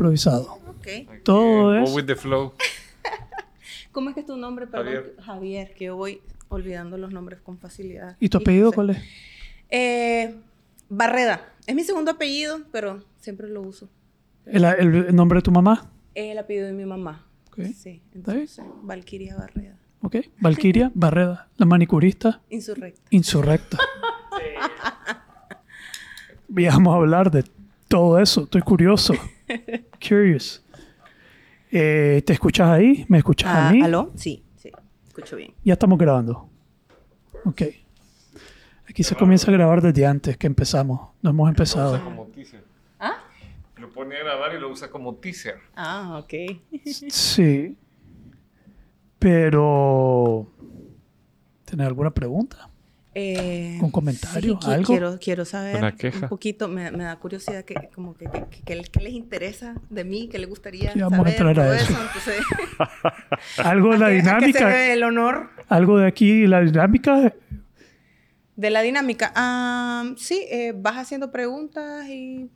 improvisado. Ok. Todo Go es... with the flow. ¿Cómo es que es tu nombre? Perdón. Javier. Javier, que yo voy olvidando los nombres con facilidad. ¿Y tu apellido cuál es? Eh, Barreda. Es mi segundo apellido, pero siempre lo uso. ¿El, el nombre de tu mamá? Es el apellido de mi mamá. Ok. Sí, entonces, Valquiria Barreda. ¿Ok? Valquiria Barreda, la manicurista Insurrecta. insurrecta. Y vamos a hablar de todo eso. Estoy curioso. Curious. Eh, ¿Te escuchas ahí? ¿Me escuchas a Ah, mí? ¿Aló? Sí, sí. Escucho bien. Ya estamos grabando. Ok. Aquí se comienza a grabar desde antes que empezamos. No hemos Lo usa empezado. como teaser. ¿Ah? Lo pone a grabar y lo usa como teaser. Ah, ok. Sí. Pero... ¿Tienes alguna pregunta? Eh, ¿Un comentario? sí, ¿Algo? Quiero, quiero saber ¿Una queja? un poquito, me, me da curiosidad que, como que, que, que- que les interesa de mí, que les gustaría Sí, vamos a entrar a todo eso. entonces, Algo de la ¿a qué- a qué se dinámica. el honor Algo de aquí, la dinámica. de la dinámica. Sí, eh, vas haciendo preguntas y...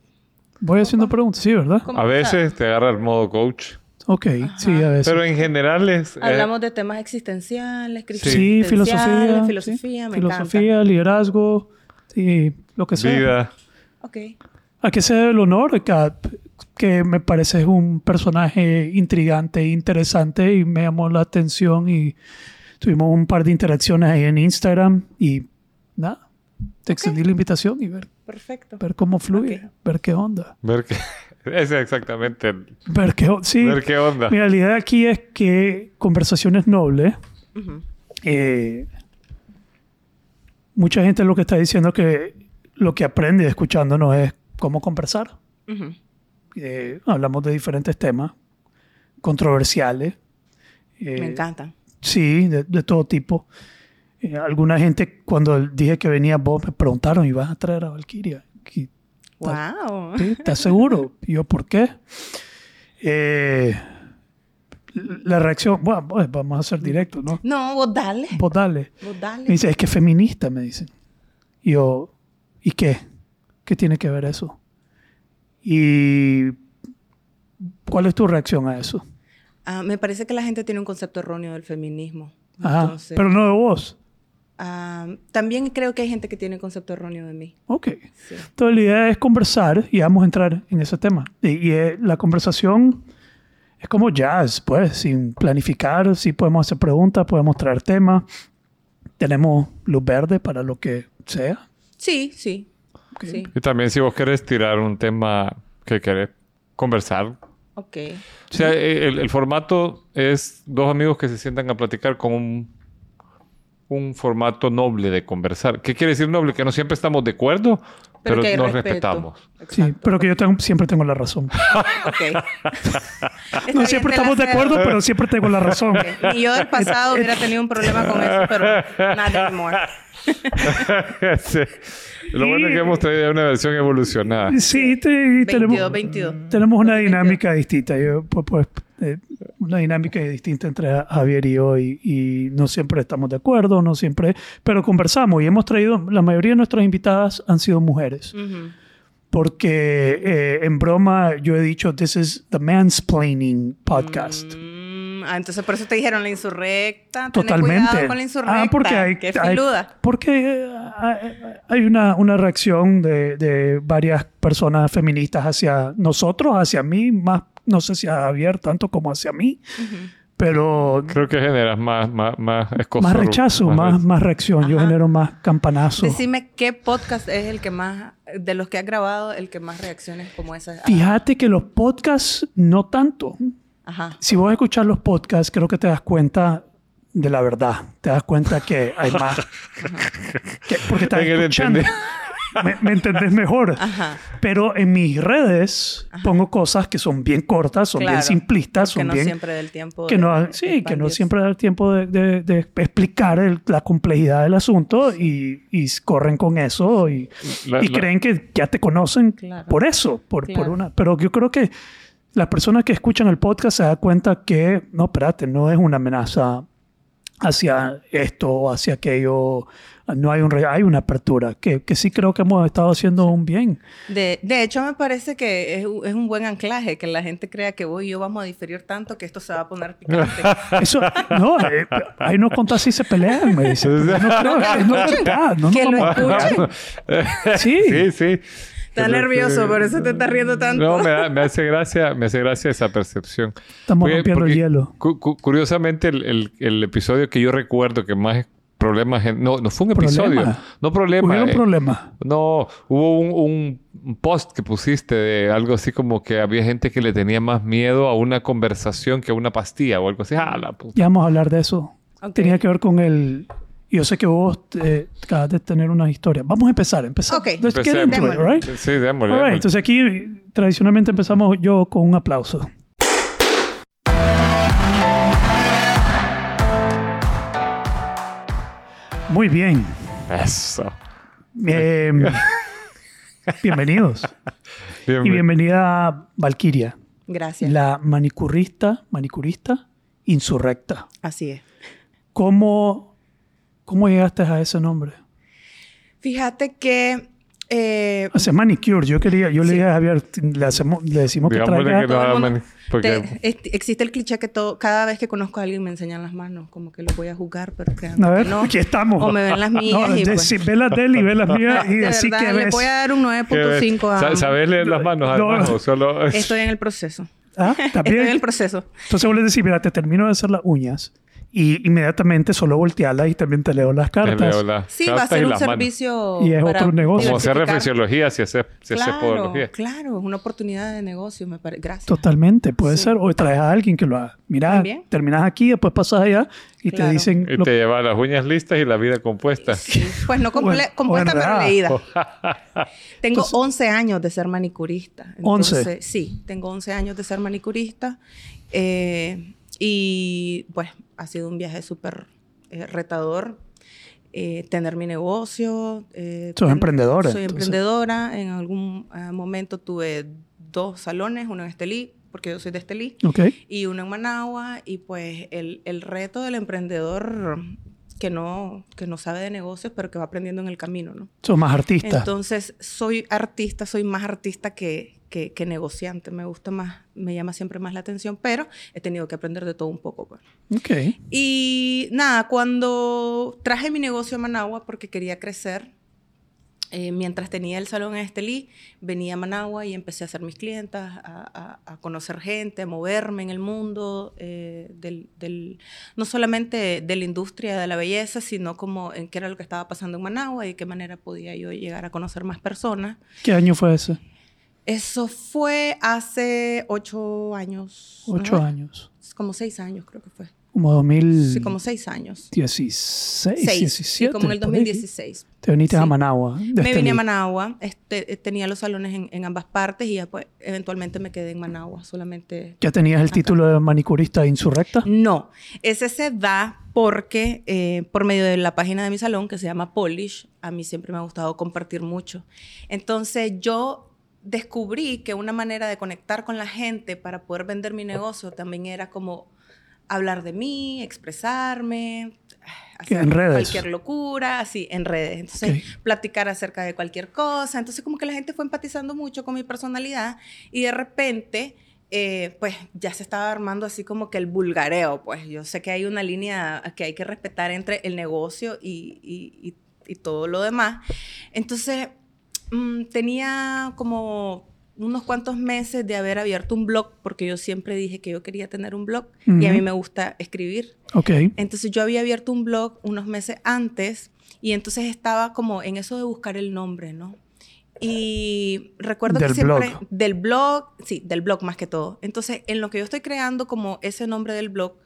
Voy haciendo preguntas, sí, ¿verdad? A veces te agarra el modo coach. Ok, sí, a veces. Pero en general es... eh, Hablamos de temas existenciales, Sí, existenciales, filosofía. filosofía, sí. me Filosofía, liderazgo, sí, lo que sea. vida. Ok. ¿A qué se debe el honor? Que, que me parece es un personaje intrigante e interesante y me llamó la atención y tuvimos un par de interacciones ahí en Instagram y nada, te extendí la invitación y ver, Perfecto. ver cómo fluye, ver qué onda. Ver qué... Ese es exactamente el... Ver qué, o- sí, Ver qué onda. Mira, la idea aquí es que conversaciones nobles eh, mucha gente lo que está diciendo que lo que aprende escuchándonos es cómo conversar. Eh, hablamos de diferentes temas controversiales. eh, Me encantan. Sí, de, de todo tipo. Eh, alguna gente, cuando dije que venía vos, me preguntaron, ¿y vas a traer a Valkyria? Wow. ¿sí? ¿Estás seguro? Y yo, ¿por qué? Eh, la reacción, bueno, pues, vamos a ser directos, ¿no? No, vos dale. Vos dale. Vos dale. Me dice, es que es feminista, me dicen. Y yo, ¿y qué? ¿Qué tiene que ver eso? ¿Y cuál es tu reacción a eso? Ah, me parece que la gente tiene un concepto erróneo del feminismo. Ajá, Entonces, pero no de vos. Ah, también creo que hay gente que tiene un concepto erróneo de mí. Ok. Sí. Entonces la idea es conversar y vamos a entrar en ese tema. Y, y, eh, la conversación es como jazz, pues, sin planificar, sí podemos hacer preguntas, podemos traer temas. Tenemos luz verde para lo que sea. Sí, sí. Ok. Sí. Y también si vos querés tirar un tema que querés conversar. Ok. O sea, el, el formato es dos amigos que se sientan a platicar con un, un formato noble de conversar. ¿Qué quiere decir noble? Que no siempre estamos de acuerdo, pero, hay nos respeto. respetamos. Sí, Exacto. pero que yo tengo- siempre tengo la razón. No siempre estamos de acuerdo, pero siempre tengo la razón. Ok. Y yo del pasado hubiera tenido un problema con eso, pero not anymore. Sí. Lo bueno es que hemos traído una versión evolucionada. Sí, te- y 22, tenemos, 22. tenemos una dinámica distinta. Yo, pues, pues, eh, una dinámica distinta entre Javier y yo y, y no siempre estamos de acuerdo, no siempre, pero conversamos y hemos traído, la mayoría de nuestras invitadas han sido mujeres. Ujú. Porque eh, en broma yo he dicho, this is the mansplaining podcast. Mm, ah, entonces por eso te dijeron la insurrecta. Totalmente. cuidado con la insurrecta. Ah, porque hay, Qué hay- porque eh, hay, hay una, una reacción de, de varias personas feministas hacia nosotros, hacia mí, más, no sé si a Javier tanto como hacia mí, pero Creo que generas más, más, más escozor, más rechazo, más, más reacción. Yo genero más campanazo. Decime qué podcast es el que más, de los que has grabado, el que más reacciones como esas. Fíjate que los podcasts no tanto. Ajá. Si vos escuchas los podcasts, creo que te das cuenta de la verdad. Te das cuenta que hay más. que- porque estás escuchando. Me, me entendés mejor. Ajá. Pero en mis redes pongo cosas que son bien cortas, son bien simplistas, Que son no bien... siempre del tiempo. que de- no, de sí, que no siempre da el tiempo de, de- de explicar el- la complejidad del asunto y, y corren con eso y, La- y la- creen que ya te conocen Claro. por eso, por, una... Pero yo creo que las personas que escuchan el podcast se dan cuenta que, no, espérate, no es una amenaza hacia esto o hacia aquello. No hay un hay una apertura que, que sí creo que hemos estado haciendo un bien. De, de hecho, me parece que es, un- es un buen anclaje que la gente crea que vos y yo vamos a diferir tanto que esto se va a poner picante. Eso, no, eh, ahí no contás si se pelean, me dice. No creo, es no es verdad. No, Que nos lo escuchen. Sí. Sí, sí. Está nervioso, por eso te estás riendo tanto. No, me, da- me hace gracia, me hace gracia esa percepción. Estamos rompiendo el hielo. cu- curiosamente, el, el- el episodio que yo recuerdo que más problemas... en- no, no fue un episodio. ¿Problema? No problema. Eh, problemas. No, hubo un, un- post que pusiste de algo así como que había gente que le tenía más miedo a una conversación que a una pastilla o algo así. Ah, la puta. Ya vamos a hablar de eso. Ok. Tenía que ver con el... Yo sé que vos eh, acabas de tener una historia. Vamos a empezar. Empezar. Ok. Let's get into it, right? Sí, démosle, right, entonces aquí tradicionalmente empezamos yo con un aplauso. Muy bien. Eso. Eh, bienvenidos. Bien, Y bienvenida Valquiria, Gracias. la manicurista, manicurista insurrecta. Así es. ¿Cómo, ¿Cómo llegaste a ese nombre? Fíjate que eh, sea, manicure. Yo quería, yo le dije a Javier, le, hacemos, le decimos que traiga... que no mani- porque- te- es- existe el cliché que todo, cada vez que conozco a alguien me enseñan las manos, como que lo voy a jugar, pero que A ver, no. aquí estamos. O me ven las mías No, y de- pues- sí, ve las de él y ve las mías y de decir verdad, que le ves. voy a dar un ¿Qué ves? 9.5 a... Sa- ¿Sabes leer las manos No. además o solo...? Estoy en el proceso. Ah, Estoy en también. el proceso. Entonces vos le decís, mira, te termino de hacer las uñas y inmediatamente solo voltearlas y también te leo las Te cartas. leo las Sí, va a ser un manos. servicio Y es para otro negocio. Como hacer reflexiología si hace, si hace Claro, podología. claro, es una oportunidad de negocio, me parece. Gracias. Totalmente, puede Sí. ser. O traes a alguien que lo haga. Mira, También. terminas aquí, después pasas allá y te dicen... Y lo- te lleva las uñas listas y la vida compuesta. Sí, Pues no comple- O en- compuesta, o pero leída. Tengo Entonces- 11 años de ser manicurista. 11. Entonces, Sí, tengo 11 años de ser manicurista. eh, y pues ha sido un viaje súper eh, retador. eh, tener mi negocio. eh, Sos ten- emprendedora, Soy entonces. emprendedora. En algún eh, momento tuve dos salones, uno en Estelí, porque yo soy de Estelí, Ok. y uno en Managua. Y pues el, el reto del emprendedor que no, que no sabe de negocios, pero que va aprendiendo en el camino, ¿no? Sos más artista. Entonces, soy artista, soy más artista que, que, que negociante. Me gusta más, me llama siempre más la atención, pero he tenido que aprender de todo un poco. pues. ok. Y nada, cuando traje mi negocio a Managua porque quería crecer, eh, mientras tenía el salón en Estelí, venía a Managua y empecé a hacer mis clientas, a, a- a conocer gente, a moverme en el mundo, eh, del, del- no solamente de la industria de la belleza, sino como en qué era lo que estaba pasando en Managua y de qué manera podía yo llegar a conocer más personas. ¿Qué año fue ese? Eso fue hace ocho años. Ocho Ajá. años. Como seis años creo que fue. Como 2016, Sí, como seis años. 16, Seis, 17. sí, como en el por ahí. 2016. Te viniste a Sí. Managua. de Me vine a Managua, este, eh, tenía los salones en, en ambas partes y ya pues eventualmente me quedé en Managua, solamente... ¿Ya tenías el título de manicurista insurrecta? No, ese se da porque eh, por medio de la página de mi salón que se llama Polish, a mí siempre me ha gustado compartir mucho. Entonces yo descubrí que una manera de conectar con la gente para poder vender mi negocio también era como hablar de mí, expresarme, hacer en redes. cualquier locura, así, en redes. Entonces, platicar acerca de cualquier cosa. Entonces, como que la gente fue empatizando mucho con mi personalidad y de repente, eh, pues ya se estaba armando así como que el vulgareo. Pues yo sé que hay una línea que hay que respetar entre el negocio y, y- y- y todo lo demás. Entonces, mm, tenía como unos cuantos meses de haber abierto un blog, porque yo siempre dije que yo quería tener un blog y a mí me gusta escribir. Ok. Entonces yo había abierto un blog unos meses antes y entonces estaba como en eso de buscar el nombre, ¿no? Y recuerdo Del que siempre... blog. Del blog, sí, del blog más que todo. Entonces, en lo que yo estoy creando como ese nombre del blog,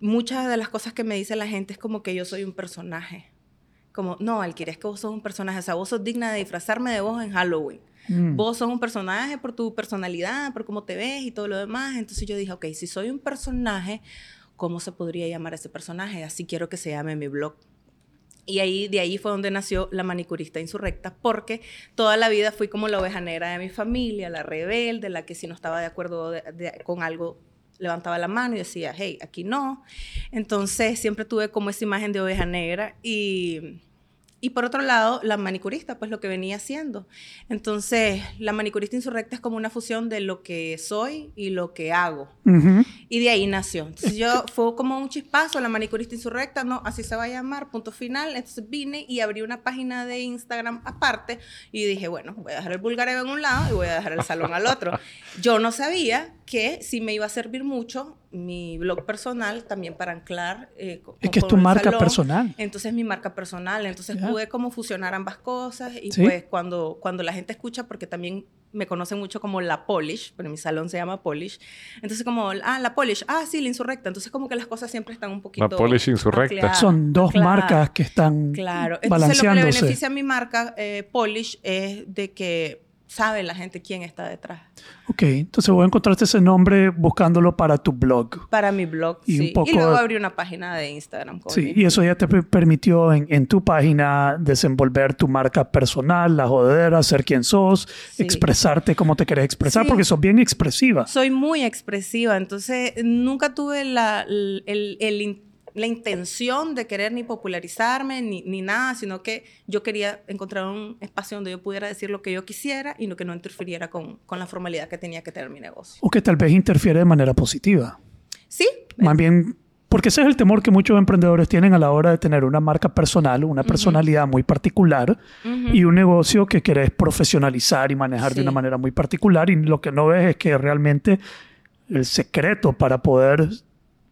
muchas de las cosas que me dice la gente es como que yo soy un personaje. Como, no, Alquira, es que vos sos un personaje. O sea, vos sos digna de disfrazarme de vos en Halloween. Mm. Vos sos un personaje por tu personalidad, por cómo te ves y todo lo demás. Entonces yo dije, ok, si soy un personaje, ¿cómo se podría llamar ese personaje? Así quiero que se llame mi blog. Y ahí, de ahí fue donde nació la manicurista insurrecta, porque toda la vida fui como la oveja negra de mi familia, la rebelde, la que si no estaba de acuerdo de- de- con algo levantaba la mano y decía, hey, aquí no. Entonces siempre tuve como esa imagen de oveja negra y y por otro lado, la manicurista, pues lo que venía haciendo. Entonces, la manicurista insurrecta es como una fusión de lo que soy y lo que hago. Y de ahí nació. Entonces, yo fue como un chispazo, la manicurista insurrecta, no, así se va a llamar, punto final. Entonces, vine y abrí una página de Instagram aparte y dije, bueno, voy a dejar el bulgareo en un lado y voy a dejar el salón al otro. Yo no sabía que sí me iba a servir mucho mi blog personal también para anclar. Eh, es que es tu marca personal. Entonces mi marca personal. Entonces pude como fusionar ambas cosas y pues cuando, cuando la gente escucha, porque también me conocen mucho como la Polish, pero mi salón se llama Polish. Entonces como, ah, la Polish, ah, sí, la Insurrecta. Entonces como que las cosas siempre están un poquito... La Polish Insurrecta. Son dos marcas que están Claro. Entonces lo que le beneficia a mi marca eh, Polish es de que sabe la gente quién está detrás. Ok, entonces voy a encontrarte ese nombre buscándolo para tu blog. Para mi blog, y sí. y luego abrí una página de Instagram. sí, y eso ya te permitió en, tu página desenvolver tu marca personal, la jodera, ser quien sos, expresarte como te querés expresar, porque sos bien expresiva. Soy muy expresiva, entonces nunca tuve la, el, el, el la intención de querer ni popularizarme ni, ni, nada, sino que yo quería encontrar un espacio donde yo pudiera decir lo que yo quisiera y no que no interfiriera con, con la formalidad que tenía que tener mi negocio. O que tal vez interfiere de manera positiva. Sí. Más bien, porque ese es el temor que muchos emprendedores tienen a la hora de tener una marca personal, una personalidad muy particular y un negocio que querés profesionalizar y manejar de una manera muy particular y lo que no ves es que realmente el secreto para poder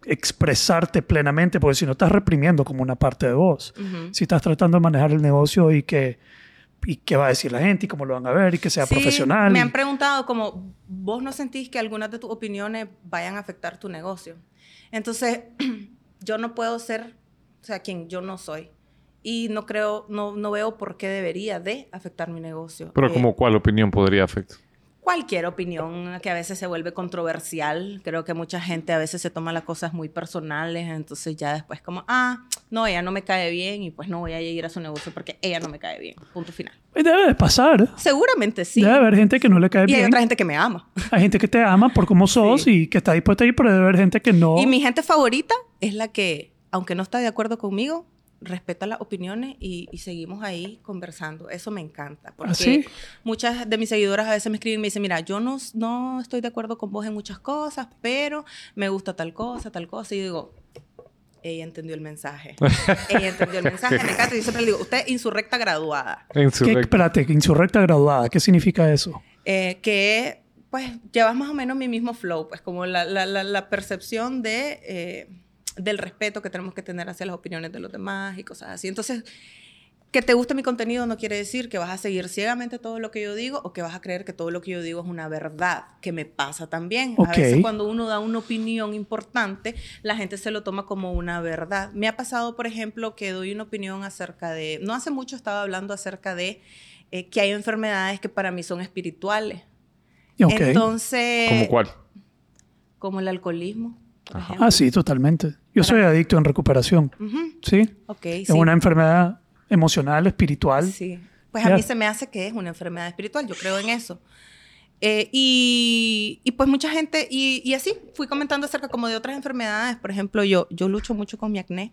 expresarte plenamente, porque si no estás reprimiendo como una parte de vos, si estás tratando de manejar el negocio y que y qué va a decir la gente y cómo lo van a ver y que sea profesional. Me han preguntado como, ¿vos no sentís que algunas de tus opiniones vayan a afectar tu negocio? Entonces, yo no puedo ser, o sea, quien yo no soy. Y no creo, no, no veo por qué debería de afectar mi negocio. Pero como eh, cuál opinión podría afectar? Cualquier opinión que a veces se vuelve controversial. Creo que mucha gente a veces se toma las cosas muy personales, entonces ya después como, ah, no, ella no me cae bien y pues no voy a ir a su negocio porque ella no me cae bien. Punto final. Debe de pasar. Seguramente sí. Debe haber gente que no le cae bien. Y hay otra gente que me ama. Hay gente que te ama por cómo sos y que está dispuesta a ir, pero debe haber gente que no. Y mi gente favorita es la que, aunque no está de acuerdo conmigo, respeta las opiniones y, seguimos ahí conversando. Eso me encanta. ¿Ah, porque muchas de mis seguidoras a veces me escriben y me dicen, mira, yo no, no estoy de acuerdo con vos en muchas cosas, pero me gusta tal cosa, tal cosa. Y digo, ella entendió el mensaje. ella entendió el mensaje. me encanta. Y siempre le digo, usted es insurrecta graduada. Insurrecta. ¿Qué, espérate, insurrecta graduada. ¿Qué significa eso? Eh, que, pues, llevas más o menos mi mismo flow. Pues, como la, la, la, percepción de... Eh, del respeto que tenemos que tener hacia las opiniones de los demás y cosas así. Entonces, que te guste mi contenido no quiere decir que vas a seguir ciegamente todo lo que yo digo o que vas a creer que todo lo que yo digo es una verdad, que me pasa también. A veces cuando uno da una opinión importante, la gente se lo toma como una verdad. Me ha pasado, por ejemplo, que doy una opinión acerca de, no hace mucho estaba hablando acerca de eh, que hay enfermedades que para mí son espirituales. Entonces... ¿Como cuál? Como el alcoholismo. Ah, sí, totalmente. Yo soy adicto en recuperación. ¿Sí? Ok. Es una enfermedad emocional, espiritual. Sí. Pues a mí se me hace que es una enfermedad espiritual. Yo creo en eso. Eh, y, y, pues mucha gente, y, y, así fui comentando acerca como de otras enfermedades. Por ejemplo, yo, yo lucho mucho con mi acné.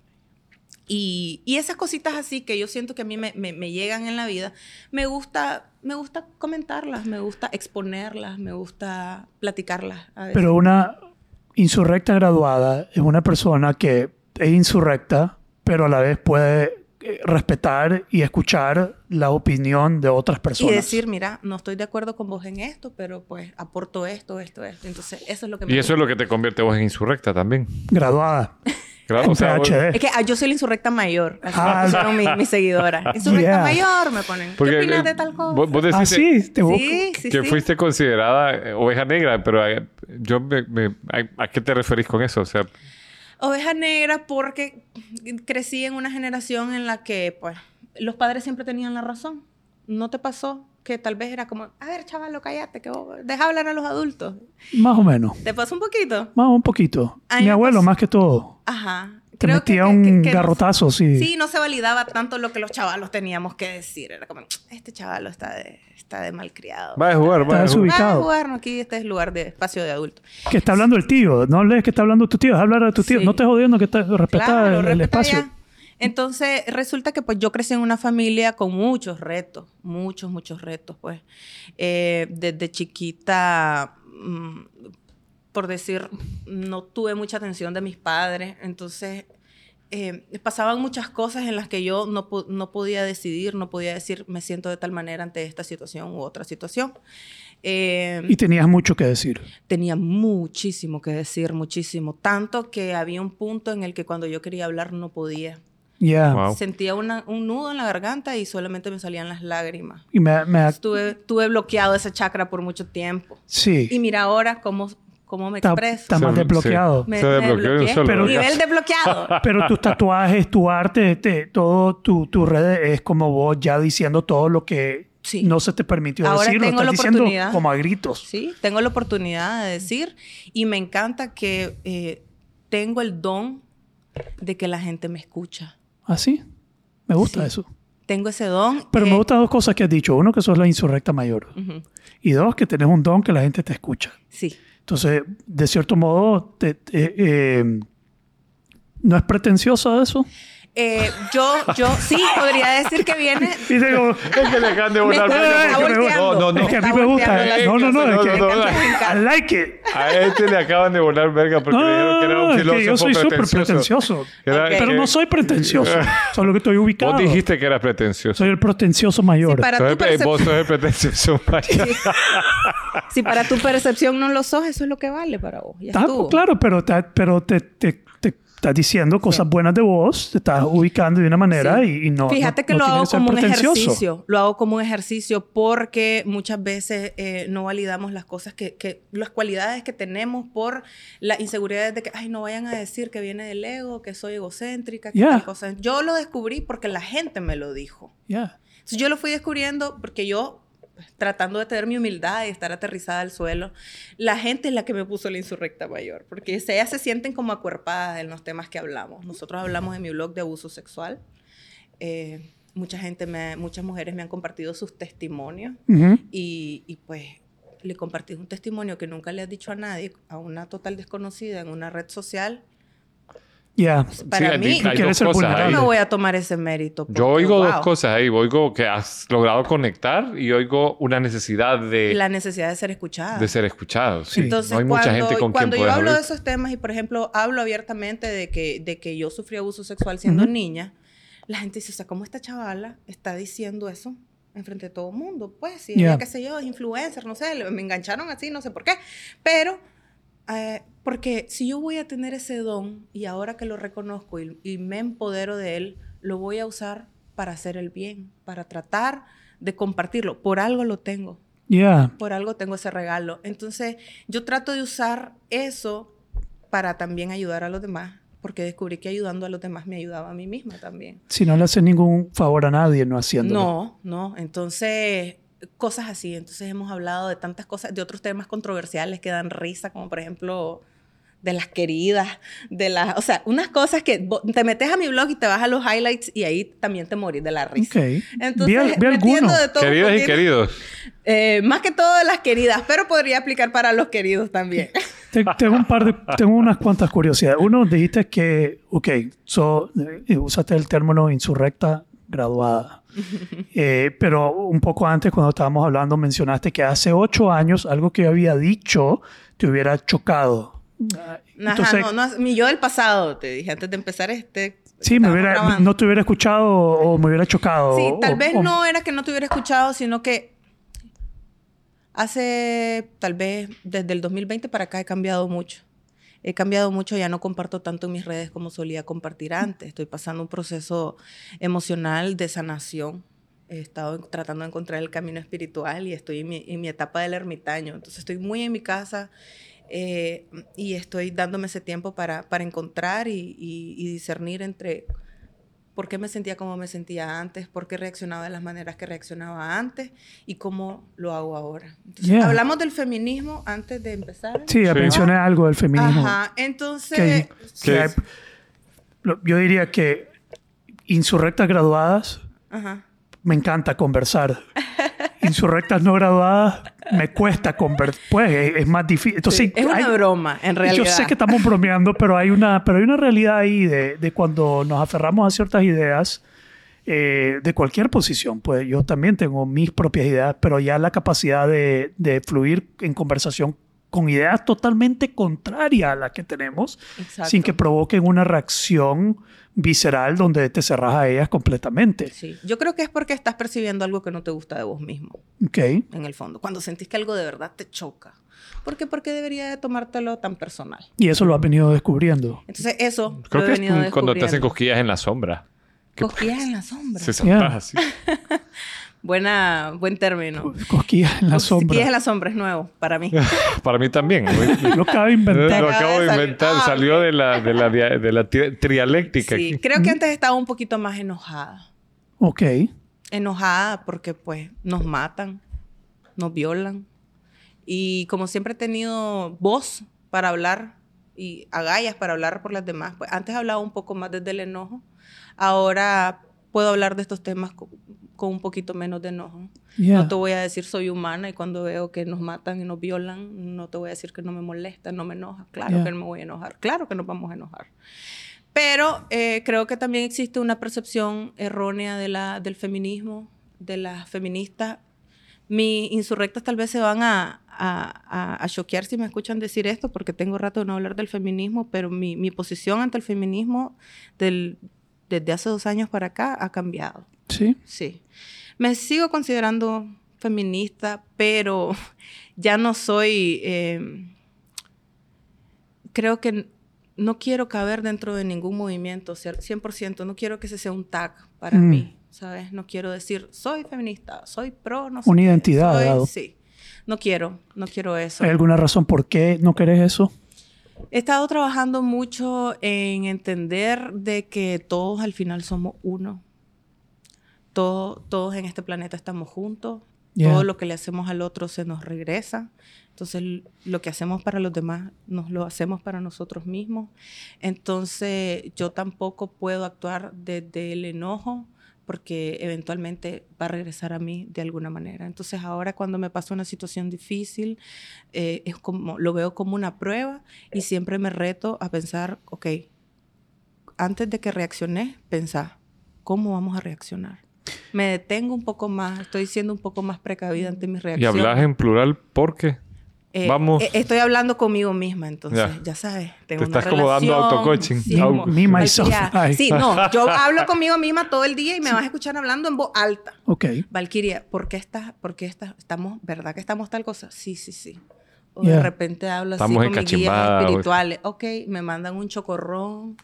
Y, y esas cositas así que yo siento que a mí me, me, me, llegan en la vida, me gusta, me gusta comentarlas, me gusta exponerlas, me gusta platicarlas. Pero una, insurrecta graduada es una persona que es insurrecta, pero a la vez puede eh, respetar y escuchar la opinión de otras personas. Y decir, mira, no estoy de acuerdo con vos en esto, pero pues aporto esto, esto, esto. Entonces, eso es lo que me Y eso es lo que te convierte vos en insurrecta también. Graduada. Claro, o sea, Es que ah, yo soy la insurrecta mayor. Así ah, son mi, mi seguidora. Insurrecta mayor me ponen. ¿Qué opinas de tal cosa? Vos, decís ah, sí, te sí, sí, que fuiste considerada eh, oveja negra, pero eh, yo me, ¿a qué te referís con eso? O sea... Oveja negra porque crecí en una generación en la que pues los padres siempre tenían la razón. ¿No te pasó? Que tal vez era como, a ver, chaval, cállate, que deja hablar a los adultos. Más o menos. ¿Te pasó un poquito? Más un poquito. Mi abuelo, más que todo. Ajá. te creo metía que- un que- que no- garrotazo, sí. Sí, no se validaba tanto lo que los chavalos teníamos que decir. Era como, este chavalo está de, está de malcriado. Va a jugar, va a jugar. Va a jugar, no, aquí este es lugar de espacio de adulto. Que está hablando el tío. No lees que está hablando tu tío. Es hablar a tu tío. Sí. No te jodiendo que está, respeta Claro, el, espacio. ya. Entonces, resulta que pues yo crecí en una familia con muchos retos, muchos, muchos retos, pues. Eh, desde chiquita, mm, por decir, no tuve mucha atención de mis padres, entonces eh, pasaban muchas cosas en las que yo no, no podía decidir, no podía decir, me siento de tal manera ante esta situación u otra situación. Eh, Y tenías mucho que decir. tenía muchísimo que decir, muchísimo. Tanto que había un punto en el que cuando yo quería hablar no podía. Ya. Wow. Sentía una- un nudo en la garganta y solamente me salían las lágrimas. Y me, me- Estuve, tuve bloqueado ese chakra por mucho tiempo. sí. Y mira ahora cómo, cómo me Está, expreso. está más desbloqueado. Me- Se desbloqueó Pero- Nivel desbloqueado. Pero tus tatuajes, tu arte, te- todo tu, tu red es como vos ya diciendo todo lo que Sí. no se te permitió Ahora decir. Lo tengo estás la diciendo oportunidad. como a gritos. Sí, tengo la oportunidad de decir y me encanta que eh, tengo el don de que la gente me escucha. Así. Me gusta Sí. eso. Tengo ese don. Pero eh, me gustan dos cosas que has dicho. Uno, que sos la insurrecta mayor. Y dos, que tenés un don que la gente te escucha. Sí. Entonces, de cierto modo, te- te- eh, ¿no es pretencioso eso? Eh, yo, yo sí podría decir que viene. Y digo, Es que le acaban de volteando. No, no, no. es que a mí me gusta. eh, No, no, no. no, es que, no, no, I like it. A este le acaban de volar verga porque No, le dijeron que era un filósofo yo soy súper pretencioso. Pero no soy pretencioso. Solo que estoy ubicado. Vos dijiste que eras pretencioso. Soy el pretencioso mayor. Vos sos el pretencioso mayor. Si para tu percepción no lo sos, eso es lo que vale para vos. Ya claro, pero, te, pero te estás diciendo cosas buenas de vos, te estás ubicando de una manera Sí. y, y no. Fíjate que no lo hago como un ejercicio. Lo hago como un ejercicio porque muchas veces eh, no validamos las cosas que, que, las cualidades que tenemos por las inseguridades de que, ay, no vayan a decir que viene del ego, que soy egocéntrica, que Yeah. tal cosa. Yo lo descubrí porque la gente me lo dijo. Yeah. Entonces, yo lo fui descubriendo porque yo, tratando de tener mi humildad y estar aterrizada al suelo, la gente es la que me puso la insurrecta mayor, porque ellas se sienten como acuerpadas en los temas que hablamos. Nosotros hablamos en mi blog de abuso sexual. Eh, mucha gente, me, muchas mujeres me han compartido sus testimonios y, y, pues le compartí un testimonio que nunca le has dicho a nadie, a una total desconocida en una red social. Yeah. Para hay- mí, hay dos cosas ahí. no me voy a tomar ese mérito. Yo porque, oigo dos wow, cosas ahí. Oigo que has logrado conectar y oigo una necesidad de, La necesidad de ser escuchada. de ser escuchado. Sí. Entonces, no hay cuando, mucha gente con quien cuando yo puedas hablo de esos temas y, por ejemplo, hablo abiertamente de que, de que yo sufrí abuso sexual siendo niña, la gente dice, o sea, ¿cómo esta chavala está diciendo eso enfrente de todo el mundo? Pues, si Yeah. ella, qué sé yo, es influencer, no sé, me engancharon así, no sé por qué. Pero, eh, porque si yo voy a tener ese don y ahora que lo reconozco y, y me empodero de él, lo voy a usar para hacer el bien, para tratar de compartirlo. Por algo lo tengo Yeah. por algo tengo ese regalo. Entonces, yo trato de usar eso para también ayudar a los demás, porque descubrí que ayudando a los demás me ayudaba a mí misma también. Si no le haces ningún favor a nadie no haciéndolo. No, no. Entonces, cosas así. Entonces, hemos hablado de tantas cosas, de otros temas controversiales que dan risa, como por ejemplo de las queridas, de las, o sea, unas cosas que te metes a mi blog y te vas a los highlights y ahí también te morís de la risa. Ok. Entonces, vi, al- vi de todo Queridas y poquito. queridos. Eh, más que todo de las queridas, pero podría aplicar para los queridos también. Te- tengo un par de, tengo unas cuantas curiosidades. Uno, dijiste que, ok, so, eh, usaste el término insurrecta graduada. Eh, pero un poco antes, cuando estábamos hablando, mencionaste que hace ocho años algo que yo había dicho te hubiera chocado. Ah, Ajá, Entonces, no, no, mi yo del pasado, te dije antes de empezar este. sí, me hubiera, grabando. no te hubiera escuchado o me hubiera chocado. Sí, tal o- vez o- no era que no te hubiera escuchado, sino que hace, tal vez desde el 2020 para acá he cambiado mucho. He cambiado mucho, ya no comparto tanto en mis redes como solía compartir antes. Estoy pasando un proceso emocional de sanación. He estado tratando de encontrar el camino espiritual y estoy en mi, en mi etapa del ermitaño. Entonces estoy muy en mi casa eh, y estoy dándome ese tiempo para, para encontrar y, y- y discernir entre por qué me sentía como me sentía antes, por qué reaccionaba de las maneras que reaccionaba antes y cómo lo hago ahora. Entonces, Yeah. hablamos del feminismo antes de empezar. Sí, ya Sí. mencioné algo del feminismo. Ajá, entonces... Que, que Sí. hay- lo- yo diría que insurrectas graduadas Ajá. me encanta conversar. Insurrectas no graduadas me cuesta conversar. Pues es, es más difícil. Entonces, es una broma, en realidad. Yo sé que estamos bromeando, pero hay una, pero hay una realidad ahí de, de cuando nos aferramos a ciertas ideas eh, de cualquier posición. Pues yo también tengo mis propias ideas, pero ya la capacidad de, de fluir en conversación con ideas totalmente contrarias a las que tenemos, Exacto. sin que provoquen una reacción visceral donde te cerras a ellas completamente. Sí. Yo creo que es porque estás percibiendo algo que no te gusta de vos mismo, Ok. en el fondo. Cuando sentís que algo de verdad te choca. ¿Por qué? Porque debería de tomártelo tan personal. Y eso lo has venido descubriendo. Entonces, eso Creo lo que he es venido un- cuando te hacen cosquillas en la sombra. Cosquillas en la sombra. Se saltas así. Buena, buen término. Cosquillas en la sombra. Cosquillas en la sombra es nuevo para mí. Para mí también. Lo acabo de Lo inventar. acabo de inventar. salir. Salió de la, de la, de la tri- trialéctica. Sí, aquí. creo que antes estaba un poquito más enojada. Ok. Enojada porque pues nos matan, nos violan. Y como siempre he tenido voz para hablar y agallas para hablar por las demás, pues antes hablaba un poco más desde el enojo. Ahora puedo hablar de estos temas con, un poquito menos de enojo. Yeah. No te voy a decir soy humana y cuando veo que nos matan y nos violan, no te voy a decir que no me molesta, no me enoja. Claro Yeah. que no me voy a enojar, claro que nos vamos a enojar. Pero eh, creo que también existe una percepción errónea de la, del feminismo, de las feministas. Mis insurrectas tal vez se van a, a, choquear si me escuchan decir esto, porque tengo rato de no hablar del feminismo, pero mi, mi posición ante el feminismo del, desde hace dos años para acá ha cambiado. Sí. Sí. Me sigo considerando feminista, pero ya no soy. eh, creo que no quiero caber dentro de ningún movimiento, ser 100%. No quiero que ese sea un tag para Mm. mí, ¿sabes? No quiero decir, soy feminista, soy pro, no sé. Una qué, identidad, soy- dado. Sí. No quiero, no quiero eso. ¿Hay alguna razón por qué no querés eso? He estado trabajando mucho en entender de que todos al final somos uno. Todo- todos en este planeta estamos juntos. Yeah. Todo lo que le hacemos al otro se nos regresa. Entonces, lo que hacemos para los demás, nos lo hacemos para nosotros mismos. Entonces, yo tampoco puedo actuar desde el enojo porque eventualmente va a regresar a mí de alguna manera. Entonces, ahora cuando me pasa una situación difícil, eh, es como, lo veo como una prueba y siempre me reto a pensar, ok, antes de que reaccioné, pensar, ¿cómo vamos a reaccionar? Me detengo un poco más, estoy siendo un poco más precavida ante mis Y reacciones. hablas en plural porque Eh, Vamos. eh, estoy hablando conmigo misma, entonces, Ya. ya, sabes. Tengo Te una estás como dando autocoaching. sí, me, myself, I. Sí, no, yo hablo conmigo misma todo el día y me vas a escuchar hablando en voz alta. Ok. Valkyria, ¿por qué estás, por qué estás, estamos, verdad que estamos tal cosa? Sí, sí, sí. O Yeah. de repente hablo así Estamos con mis guías espirituales. Ok, me mandan un chocorrón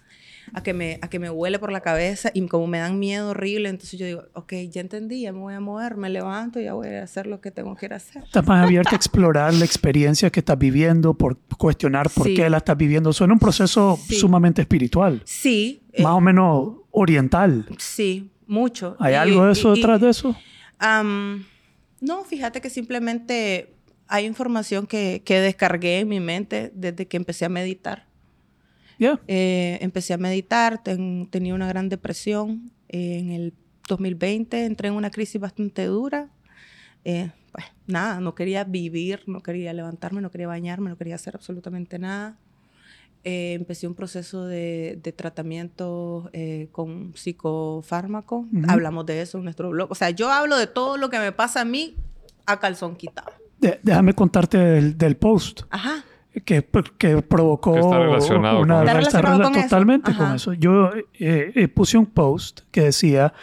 a que me, a que me huele por la cabeza y como me dan miedo horrible, entonces yo digo, ok, ya entendí, ya me voy a mover, me levanto y ya voy a hacer lo que tengo que ir a hacer. Estás más abierta a explorar la experiencia que estás viviendo, por cuestionar por Sí. qué la estás viviendo. Suena un proceso Sí. sumamente espiritual, Sí, eh, más o menos oriental. sí, mucho. ¿Hay Y- algo de eso y- y- detrás de eso? Am, no, fíjate que simplemente hay información que, que descargué en mi mente desde que empecé a meditar. Ya. Eh, empecé a meditar, ten- tenía una gran depresión. Eh, en el 2020 entré en una crisis bastante dura. Eh, pues nada, no quería vivir, no quería levantarme, no quería bañarme, no quería hacer absolutamente nada. Eh, empecé un proceso de, de tratamiento eh, con psicofármaco. Ujú. Hablamos de eso en nuestro blog. O sea, yo hablo de todo lo que me pasa a mí a calzón quitado. De- déjame contarte del, del post Ajá. Que, que provocó Que está relacionado una con eso. Está relacionado con eso. totalmente con Ajá. eso. Yo eh, eh, puse un post que decía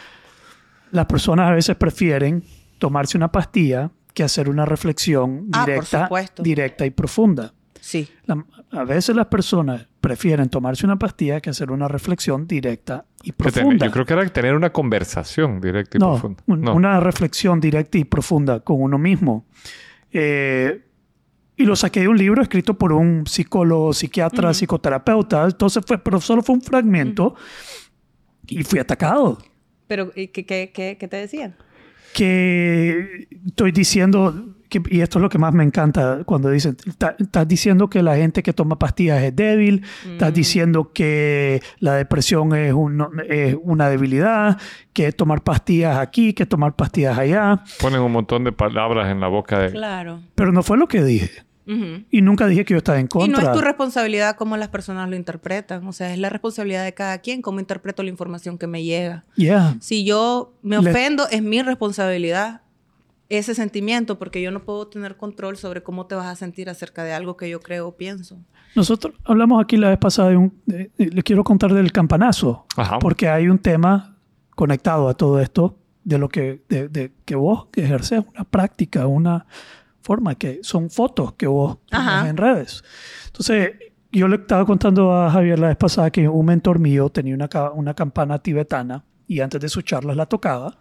las personas a veces prefieren tomarse una pastilla que hacer una reflexión Ah, por directa, supuesto. directa y profunda. Sí. La- a veces las personas prefieren tomarse una pastilla que hacer una reflexión directa y profunda. yo creo que era tener una conversación directa y no, profunda. un- No. una reflexión directa y profunda con uno mismo. Eh, y lo saqué de un libro escrito por un psicólogo, psiquiatra, psicoterapeuta. Entonces fue, pero solo fue un fragmento y fui atacado. Pero, ¿y ¿qué, qué, qué, qué te decían? Que estoy diciendo, que- y esto es lo que más me encanta cuando dicen, "Ta- estás diciendo que la gente que toma pastillas es débil, estás diciendo que la depresión es, un- es una debilidad, que tomar pastillas aquí, que tomar pastillas allá, Ponen un montón de palabras en la boca de... Claro. pero no fue lo que dije. Ujú. Y nunca dije que yo estaba en Y contra. no es tu responsabilidad cómo las personas lo interpretan. O sea, es la responsabilidad de cada quien cómo interpreto la información que me llega. Yeah. Si yo me Le- ofendo, es mi responsabilidad ese sentimiento, porque yo no puedo tener control sobre cómo te vas a sentir acerca de algo que yo creo o pienso. Nosotros hablamos aquí la vez pasada de un... de- de- les quiero contar del campanazo. Ajá. Porque hay un tema conectado a todo esto de lo que, de, de que vos ejerces una práctica, una forma que son fotos que vos pones en redes. Entonces, yo le estaba contando a Javier la vez pasada que un mentor mío tenía una, una campana tibetana y antes de sus charlas la tocaba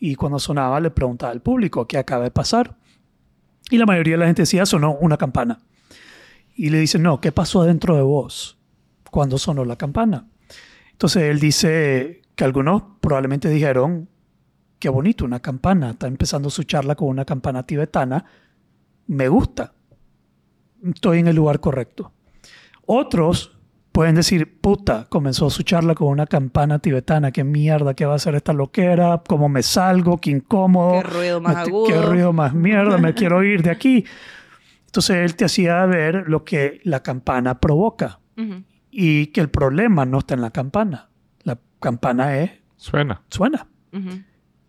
y cuando sonaba le preguntaba al público qué acaba de pasar. Y la mayoría de la gente decía, sonó una campana. Y le dicen, no, ¿qué pasó dentro de vos cuando sonó la campana? Entonces él dice que algunos probablemente dijeron, qué bonito, una campana. Está empezando su charla con una campana tibetana. Me gusta. Estoy en el lugar correcto. Otros pueden decir, puta, comenzó su charla con una campana tibetana. Qué mierda, qué va a ser esta loquera. ¿Cómo me salgo? Qué incómodo. Qué ruido más agudo. Qué ruido más mierda. Me quiero ir de aquí. Entonces él te hacía ver lo que la campana provoca y que el problema no está en la campana. La campana es, Suena. suena.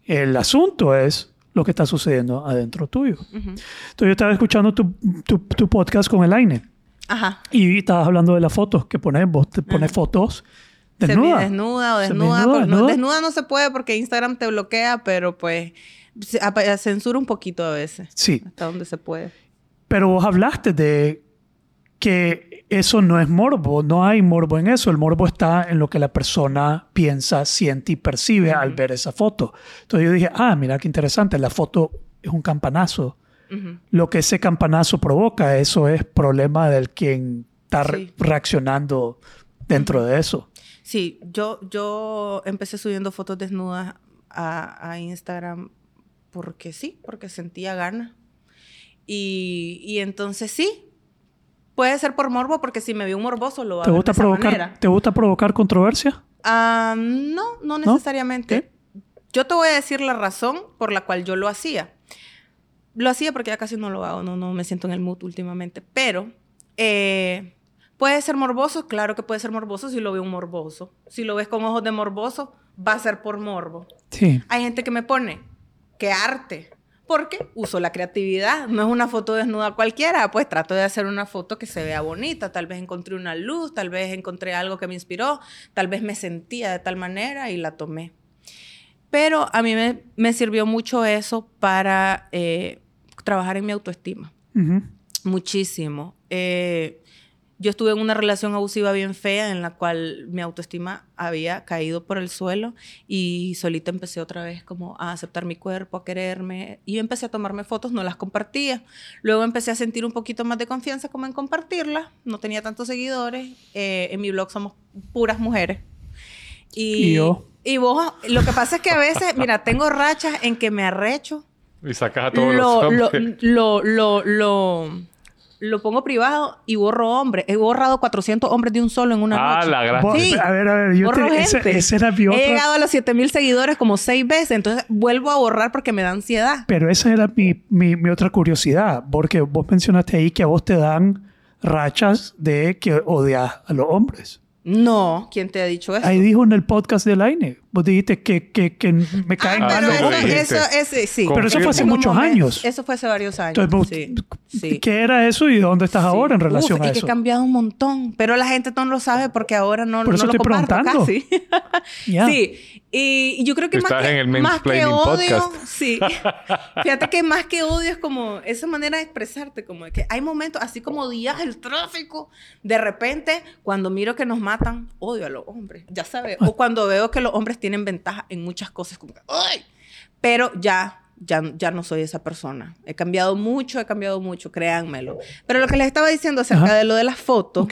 El asunto es lo que está sucediendo adentro tuyo. Entonces yo estaba escuchando tu, tu- tu podcast con el Aine Ajá. y estabas hablando de las fotos que pones. Vos te pones fotos desnudas. Desnuda o desnuda. No- desnuda. desnuda no se puede porque Instagram te bloquea, pero pues censura un poquito a veces. Sí, Hasta donde se puede. pero vos hablaste de que eso no es morbo, no hay morbo en eso. El morbo está en lo que la persona piensa, siente y percibe al ver esa foto. Entonces yo dije, ah, mira qué interesante, la foto es un campanazo. Ujú. Lo que ese campanazo provoca, eso es problema del quien está Sí. reaccionando dentro de eso. Sí, yo, yo empecé subiendo fotos desnudas a, a Instagram porque sí, porque sentía ganas. Y, y entonces sí, puede ser por morbo, porque si me vio un morboso lo a ¿Te gusta, de esa provocar, manera. ¿Te gusta provocar controversia? Ah, no, no ¿No? necesariamente. Yo te voy a decir la razón por la cual yo lo hacía. Lo hacía porque ya casi no lo hago, no, no me siento en el mood últimamente. Pero eh, puede ser morboso, claro que puede ser morboso si lo ve un morboso. Si lo ves con ojos de morboso, va a ser por morbo. Sí. Hay gente que me pone, qué arte. Porque uso la creatividad, no es una foto desnuda cualquiera, pues trato de hacer una foto que se vea bonita, tal vez encontré una luz, tal vez encontré algo que me inspiró, tal vez me sentía de tal manera y la tomé. Pero a mí me, me sirvió mucho eso para eh, trabajar en mi autoestima, muchísimo. Eh, yo estuve en una relación abusiva bien fea en la cual mi autoestima había caído por el suelo y solita empecé otra vez como a aceptar mi cuerpo, a quererme y empecé a tomarme fotos, no las compartía. Luego empecé a sentir un poquito más de confianza como en compartirlas, no tenía tantos seguidores, eh, en mi blog somos puras mujeres. Y, Y yo. y vos, lo que pasa es que a veces, mira, tengo rachas en que me arrecho Y sacas a todos lo, los hombres. lo, lo, lo, lo pongo privado y borro hombres. He borrado 400 hombres de un solo en una Ah, noche. la gran... Vos- Sí. A ver, a ver, yo Borro te, ese, gente. ese era mi He llegado a los 7000 seguidores como seis veces, entonces vuelvo a borrar porque me da ansiedad. Pero esa era mi, mi, mi otra curiosidad, porque vos mencionaste ahí que a vos te dan rachas de que odias a los hombres. No, ¿quién te ha dicho eso? Ahí dijo en el podcast de Laine, vos dijiste que, que, que me caen Ah, mal pero los lo eso, hombres. dijiste. eso, ese, sí. Pero eso fue hace muchos años. Eso fue hace varios años. Entonces, sí. ¿qué era eso y dónde estás ahora en relación Uf, a y que eso? he cambiado un montón, pero la gente no lo sabe porque ahora no, Por eso no lo estoy comparto preguntando. casi. Sí, y yo creo que más que, en el más que odio, Podcast. sí. Fíjate que más que odio es como esa manera de expresarte, como de que hay momentos, así como días el tráfico, de repente, cuando miro que nos matan, odio a los hombres, ya sabes, o cuando veo que los hombres tienen ventaja en muchas cosas, como que, ¡ay! Pero ya, ya, ya no soy esa persona. He cambiado mucho, he cambiado mucho, créanmelo. Pero lo que les estaba diciendo acerca Ajá. de lo de las fotos,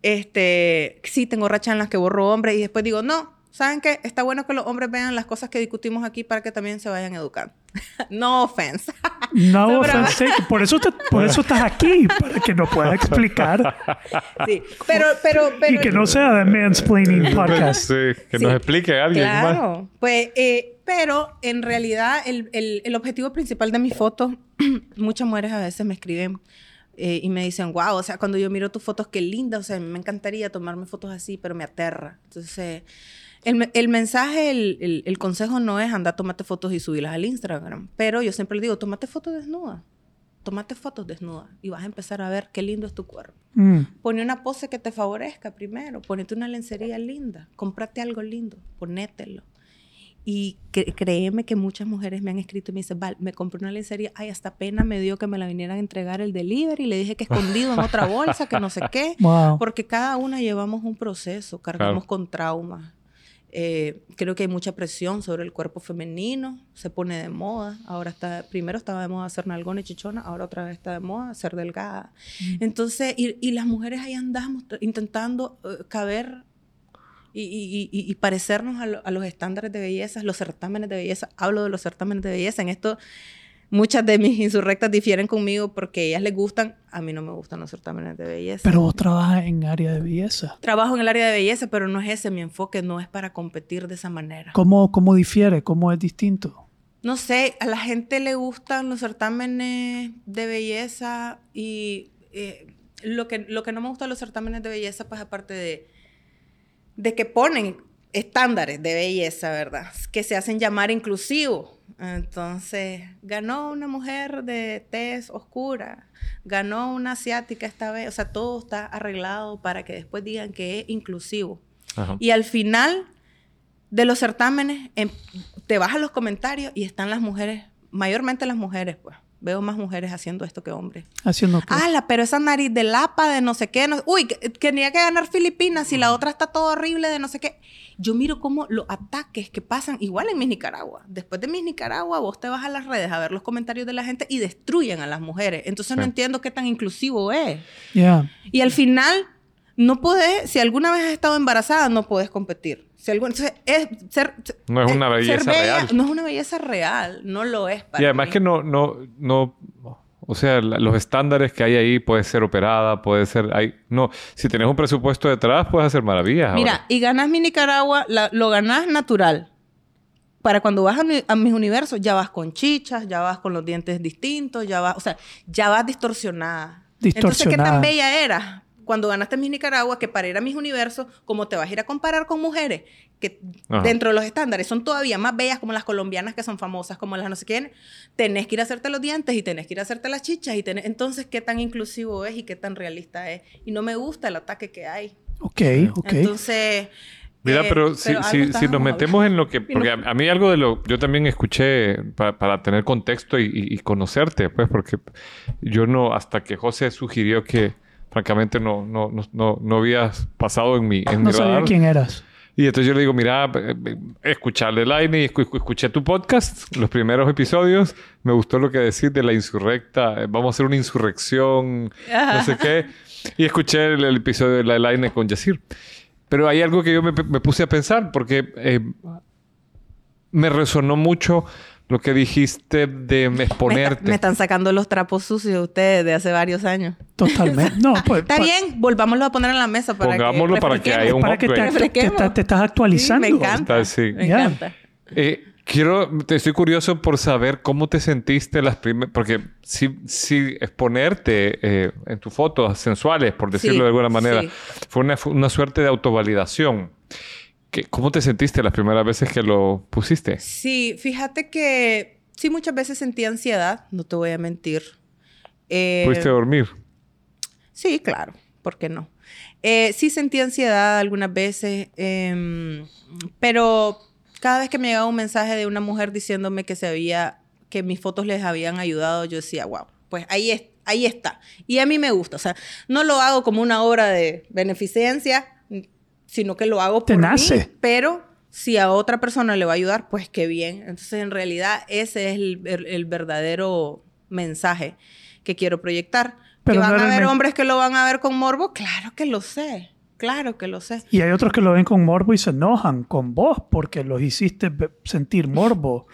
este, sí, tengo rachas en las que borro hombres y después digo, no, ¿Saben qué? Está bueno que los hombres vean las cosas que discutimos aquí para que también se vayan educando. no offense. No, offense. Por eso, te- por eso estás aquí, para que nos puedas explicar. Sí, pero, pero, pero... Y que no sea de Mansplaining Podcast. Sí, que Sí. nos explique alguien más. Claro, pues, eh, pero en realidad el, el- el objetivo principal de mis fotos, muchas mujeres a veces me escriben eh, y me dicen, wow, o sea, cuando yo miro tus fotos, qué linda, o sea, me encantaría tomarme fotos así, pero me aterra. Entonces, el, el mensaje, el, el- el consejo no es andar, tomate fotos y subirlas al Instagram, pero yo siempre le digo, tomate fotos desnuda, tomate fotos desnuda y vas a empezar a ver qué lindo es tu cuerpo. Mm. Pone una pose que te favorezca primero. Ponete una lencería linda. Cómprate algo lindo. Ponételo. Y cre- créeme que muchas mujeres me han escrito y me dicen, Val, me compré una lencería. Ay, hasta pena me dio que me la vinieran a entregar el delivery. Le dije que escondido en otra bolsa, que no sé qué. Wow. Porque cada una llevamos un proceso, cargamos Claro. con traumas. Eh, creo que hay mucha presión sobre el cuerpo femenino, se pone de moda. Ahora está, primero estaba de moda ser nalgona y chichona, ahora otra vez está de moda ser delgada. Entonces, y, y las mujeres ahí andamos intentando eh, caber y, y- y- y parecernos a, lo- a los estándares de belleza, los certámenes de belleza. Hablo de los certámenes de belleza. En esto, muchas de mis insurrectas difieren conmigo porque ellas les gustan, a mí no me gustan los certámenes de belleza. Pero vos trabajas en área de belleza. Trabajo en el área de belleza, pero no es ese mi enfoque, no es para competir de esa manera. ¿Cómo, cómo difiere? ¿Cómo es distinto? No sé, a la gente le gustan los certámenes de belleza y eh, lo, que, lo que no me gusta de los certámenes de belleza, pues aparte de, de que ponen estándares de belleza, ¿verdad? Que se hacen llamar inclusivos. Entonces, ganó una mujer de tez oscura, ganó una asiática esta vez, o sea, todo está arreglado para que después digan que es inclusivo. Ajá. Y al final de los certámenes, em- te vas a los comentarios y están las mujeres, mayormente las mujeres, pues. Veo más mujeres haciendo esto que hombres. Haciendo qué? ¡Hala! Pero esa nariz de lapa de no sé qué. no- uy, que- tenía que ganar Filipinas y la otra está todo horrible de no sé qué. Yo miro cómo los ataques que pasan, igual en Miss Nicaragua. Después de Miss Nicaragua, vos te vas a las redes a ver los comentarios de la gente y destruyen a las mujeres. Entonces no entiendo qué tan inclusivo es. Yeah. Y al final, no podés, si alguna vez has estado embarazada, no puedes competir. Si algún- entonces, es ser, No es una ser belleza bella- real. No es una belleza real, no lo es para Y además mí. que no, no, no, o sea, la- los estándares que hay ahí puede ser operada, puede ser, hay, no, si tenés un presupuesto detrás puedes hacer maravillas. Mira, ahora. y ganas mi Nicaragua, la- lo ganas natural. Para cuando vas a, mi- a mis universos, ya vas con chichas, ya vas con los dientes distintos, ya vas, o sea, ya vas distorsionada. Entonces, ¿qué Distorsionada. tan bella eras cuando ganaste mis Nicaragua que para ir a mis universos, como te vas a ir a comparar con mujeres que Ajá. dentro de los estándares son todavía más bellas como las colombianas que son famosas, como las no sé quién, tenés que ir a hacerte los dientes y tenés que ir a hacerte las chichas y tenés... Entonces, ¿qué tan inclusivo es y qué tan realista es? Y no me gusta el ataque que hay. Ok, ok. Entonces... Mira, eh, pero, si, si- nos metemos en lo que... Porque a, a mí algo de lo... Yo también escuché pa- para tener contexto y, y- y conocerte, pues, porque yo no... Hasta que José sugirió que, francamente, no, no, no, no, no habías pasado en mi, en No mi sabía radar. quién eras. Y entonces yo le digo, mira, eh, eh, escucharle escu- escuché tu podcast, los primeros episodios, me gustó lo que decís de la insurrecta, eh, vamos a hacer una insurrección, no sé qué. Y escuché el, el episodio de la Line con Yacir. Pero hay algo que yo me, me puse a pensar, porque eh, me resonó mucho lo que dijiste de Me, está- exponerte. me están sacando los trapos sucios ustedes de hace varios años. Totalmente. No, pues. Está pa- bien, volvámoslo a poner en la mesa para Pongámoslo que para que haya un Para que te, te- te- Refresquemos. te estás actualizando. Sí, me encanta. Está así. Me encanta. Eh, quiero, te estoy curioso por saber cómo te sentiste las primeras, porque si, si exponerte eh, en tus fotos sensuales, por decirlo Sí, de alguna manera, sí. fue una, fue una suerte de autovalidación. ¿Qué- ¿Cómo te sentiste las primeras veces que lo pusiste? Sí, fíjate que sí muchas veces sentí ansiedad, no te voy a mentir. Eh, ¿Pudiste dormir? Sí, claro, ¿por qué no? Eh, sí sentí ansiedad algunas veces, em, pero cada vez que me llegaba un mensaje de una mujer diciéndome que se había, que mis fotos les habían ayudado, yo decía, wow, pues ahí, es, ahí está. Y a mí me gusta, o sea, no lo hago como una obra de beneficencia, sino que lo hago Te por nace. mí, pero si a otra persona le va a ayudar, pues qué bien. Entonces, en realidad, ese es el, el- el verdadero mensaje que quiero proyectar. Pero ¿Que van no a haber hombres que lo van a ver con morbo? Claro que lo sé. Claro que lo sé. Y hay otros que lo ven con morbo y se enojan con vos porque los hiciste sentir morbo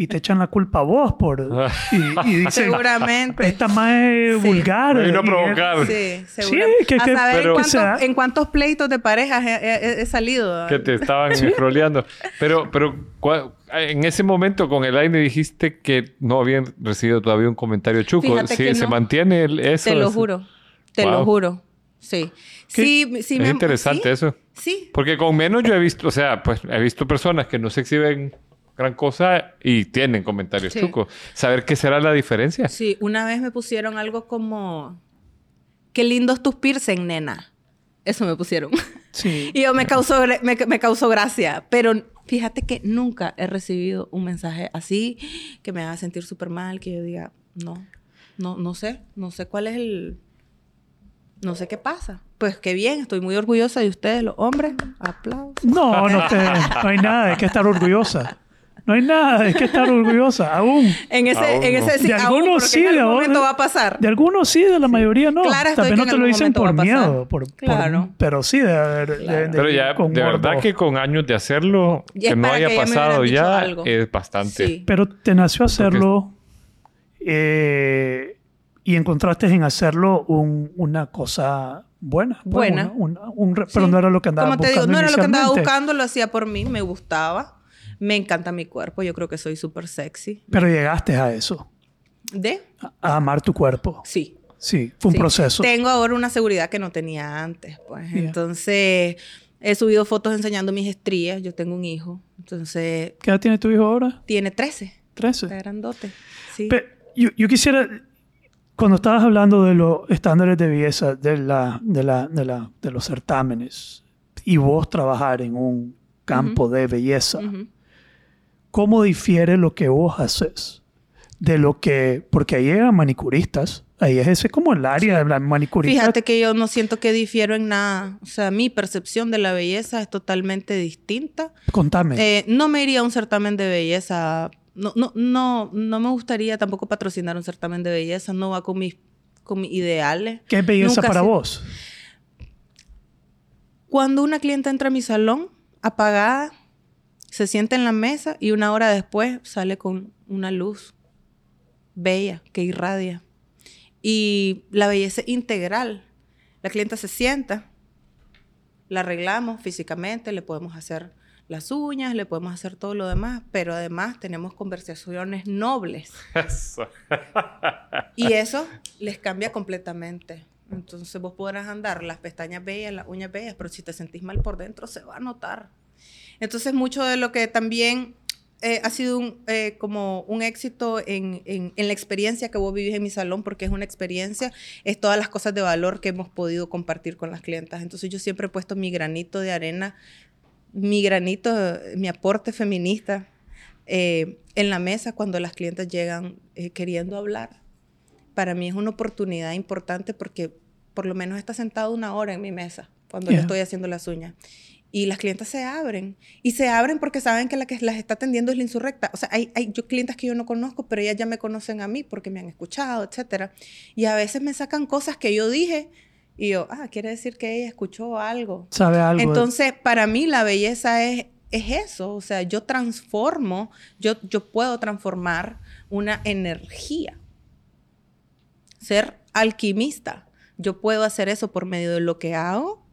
y te echan la culpa a vos por y, y dicen Seguramente. esta más es Sí. vulgar Me vino a provocar. Sí, seguro. que- a que- saber pero- en, cuántos, que sea- en cuántos pleitos de parejas he, he- he salido. Que te estaban scrolleando. Pero, pero en ese momento con el aire dijiste que no habían recibido todavía un comentario chuco. Fíjate Sí, que ¿Se no. mantiene el- eso? Te lo juro. Te lo juro. Sí. ¿Qué? Sí, sí Es me- interesante sí, eso. Sí. Porque con menos yo he visto, o sea, pues he visto personas que no se exhiben gran cosa y tienen comentarios Sí. chucos. Saber qué será la diferencia. Sí, una vez me pusieron algo como... Qué lindos tus piercing, nena. Eso me pusieron. Sí. Y yo me causó, me, me causó gracia. Pero fíjate que nunca he recibido un mensaje así que me haga sentir súper mal, que yo diga, no, no, no sé, no sé cuál es el... No sé qué pasa. Pues qué bien, estoy muy orgullosa de ustedes, los hombres. Aplausos. No, no, te, no hay nada de qué estar orgullosa. No hay nada de qué estar orgullosa, aún. En ese, Aún en no. ese sí, De aún, algunos sí, en de algún momento va a pasar. De algunos sí, de la mayoría no. Clara, estoy Tal vez que no te lo dicen por miedo, por, por- Claro. pero sí de de- Claro. de- Pero ya, con de verdad que con años de hacerlo, que no haya que pasado ya, algo. es bastante. Sí. Pero te nació hacerlo eh, y encontraste en hacerlo un- una cosa buena. pues, Buena. una- una- un re- pero Sí. no era lo que andaba Como te buscando digo, no era lo que andaba buscando, lo hacía por mí, me gustaba. Me encanta mi cuerpo, yo creo que soy súper sexy. Pero llegaste a eso, ¿De? a- amar tu cuerpo. Sí. Sí, fue un sí. proceso. Tengo ahora una seguridad que no tenía antes, pues. Yeah. Entonces, he subido fotos enseñando mis estrías. Yo tengo un hijo. Entonces, ¿Qué edad tiene tu hijo ahora? tiene 13. Está 13. grandote. Sí. Pe- yo, yo quisiera, cuando estabas hablando de los estándares de belleza, de, la, de, la, de, la, de los certámenes, y vos trabajar en un campo de belleza. ¿Cómo difiere lo que vos haces de lo que, porque ahí llegan manicuristas, ahí es ese como el área de la manicurista. Fíjate que yo no siento que difiero en nada. O sea, mi percepción de la belleza es totalmente distinta. Contame. Eh, no me iría a un certamen de belleza. No, no, no, no me gustaría tampoco patrocinar un certamen de belleza. No va con mis, con mis ideales. ¿Qué es belleza nunca para se- vos? Cuando una clienta entra a mi salón, apagada, se sienta en la mesa y una hora después sale con una luz bella que irradia. Y la belleza integral. La clienta se sienta, la arreglamos físicamente, le podemos hacer las uñas, le podemos hacer todo lo demás, pero además tenemos conversaciones nobles. Eso. Y eso les cambia completamente. Entonces vos podrás andar las pestañas bellas, las uñas bellas, pero si te sentís mal por dentro se va a notar. Entonces mucho de lo que también eh, ha sido un, eh, como un éxito en, en- en la experiencia que vos vivís en mi salón, porque es una experiencia, es todas las cosas de valor que hemos podido compartir con las clientas. Entonces yo siempre he puesto mi granito de arena, mi granito, mi aporte feminista eh, en la mesa cuando las clientes llegan queriendo hablar para mí es una oportunidad importante porque por lo menos está sentado una hora en mi mesa cuando Yeah. le estoy haciendo las uñas. Y las clientas se abren. Y se abren porque saben que la que las está atendiendo es la insurrecta. O sea, hay, hay yo, clientas que yo no conozco, pero ellas ya me conocen a mí porque me han escuchado, etc. Y a veces me sacan cosas que yo dije y yo, ah, quiere decir que ella escuchó algo. ¿Sabe algo? Entonces, para mí la belleza es, es eso, o sea, yo transformo, yo, yo puedo transformar una energía. Ser alquimista. Yo puedo hacer eso por medio de lo que hago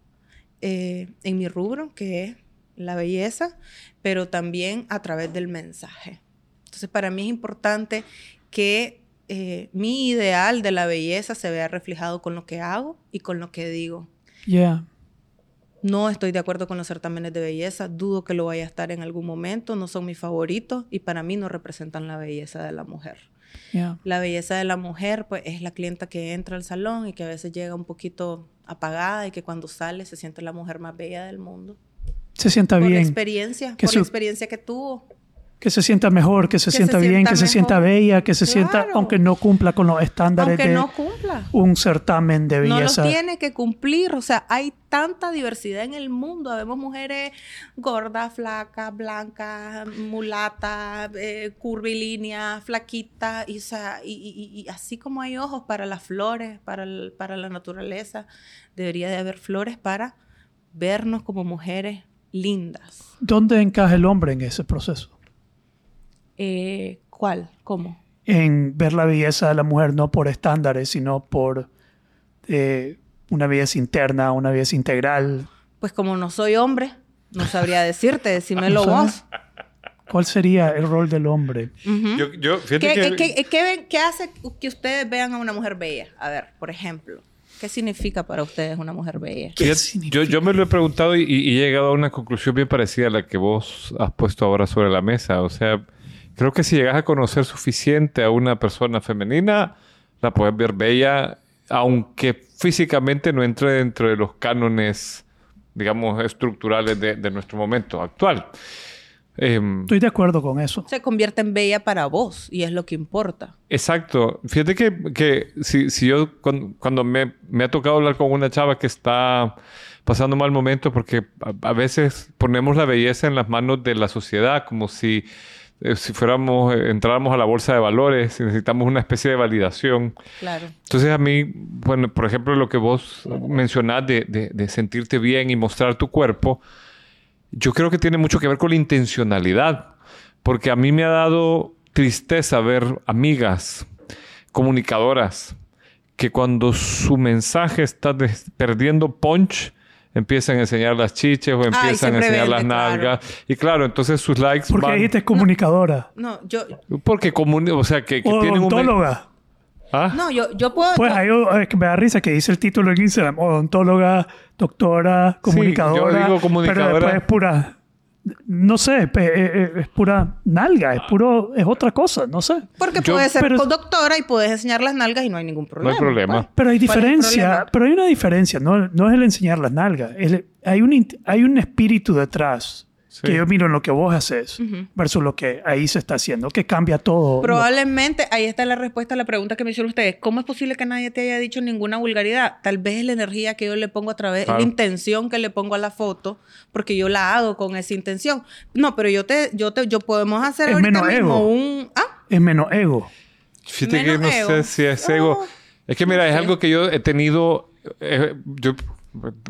eh, en mi rubro, que es la belleza, pero también a través del mensaje. Entonces, para mí es importante que eh, mi ideal de la belleza se vea reflejado con lo que hago y con lo que digo. Yeah. No estoy de acuerdo con los certámenes de belleza, dudo que lo vaya a estar en algún momento, no son mis favoritos y para mí no representan la belleza de la mujer. Yeah. La belleza de la mujer, pues, es la clienta que entra al salón y que a veces llega un poquito apagada y que cuando sale se siente la mujer más bella del mundo. Se sienta Por bien. experiencia, Que por su- la experiencia que tuvo. Que se sienta mejor, que se Que se sienta bien, sienta que se sienta bella, que se sienta, aunque no cumpla con los estándares Aunque de no cumpla. un certamen de No los belleza. tiene que cumplir. O sea, hay tanta diversidad en el mundo. Vemos mujeres gordas, flacas, blancas, mulatas, eh, curvilíneas, flaquitas. Y, o sea, y, y- y así como hay ojos para las flores, para, el- para la naturaleza, debería de haber flores para vernos como mujeres lindas. ¿Dónde encaja el hombre en ese proceso? Eh, ¿Cuál? ¿Cómo? En ver la belleza de la mujer no por estándares, sino por eh, una belleza interna, una belleza integral. Pues como no soy hombre, no sabría decirte, decímelo ¿No vos. ¿Cuál sería el rol del hombre? Ujú. Yo, yo- fíjate ¿Qué, que- qué- qué ven- qué hace que ustedes vean a una mujer bella? A ver, por ejemplo, ¿qué significa para ustedes una mujer bella? Yo, yo me lo he preguntado y, y he llegado a una conclusión bien parecida a la que vos has puesto ahora sobre la mesa. O sea, creo que si llegas a conocer suficiente a una persona femenina, la puedes ver bella, aunque físicamente no entre dentro de los cánones, digamos, estructurales de, de nuestro momento actual. Em, Estoy de acuerdo con eso. Se convierte en bella para vos y es lo que importa. Exacto. Fíjate que, que si, si yo cuando, cuando me, me ha tocado hablar con una chava que está pasando mal momento porque a, a veces ponemos la belleza en las manos de la sociedad como si, eh, si fuéramos, eh, entráramos a la bolsa de valores necesitamos una especie de validación. Claro. Entonces a mí, bueno, por ejemplo, lo que vos mencionás de, de- de sentirte bien y mostrar tu cuerpo, yo creo que tiene mucho que ver con la intencionalidad, porque a mí me ha dado tristeza ver amigas comunicadoras que cuando su mensaje está perdiendo punch, empiezan a enseñar las chiches o empiezan a enseñar las claro. nalgas. Y claro, entonces sus likes ¿Por qué van... dijiste comunicadora? No, yo, Porque comuni- o sea, que, que tienen un... Odontóloga. ¿Ah? no, yo, yo puedo. Pues ahí es que me da risa que dice el título en Instagram. Odontóloga, doctora, comunicadora. yo digo comunicadora. Pero después es pura... No sé, pe- eh, eh, es pura nalga, es puro... Es otra cosa, no sé. porque yo- puedes ser pero- doctora y puedes enseñar las nalgas y no hay ningún problema. problema. pues. Pero hay ¿Cuál es diferencia, pero hay una diferencia, no, no es el enseñar las nalgas, el- hay, un, hay un espíritu detrás Sí. que yo miro en lo que vos haces versus lo que ahí se está haciendo, que cambia todo. Probablemente ahí está la respuesta a la pregunta que me hicieron ustedes. ¿Cómo es posible que nadie te haya dicho ninguna vulgaridad? Tal vez es la energía que yo le pongo a través, es Claro. la intención que le pongo a la foto, porque yo la hago con esa intención. No, pero yo te, yo te, yo podemos hacer Es ahorita menos mismo ego. un, ah, Es menos ego. Fíjate que Menos no ego. sé si es ego. Es que mira, es sé. algo que yo he tenido. eh, yo-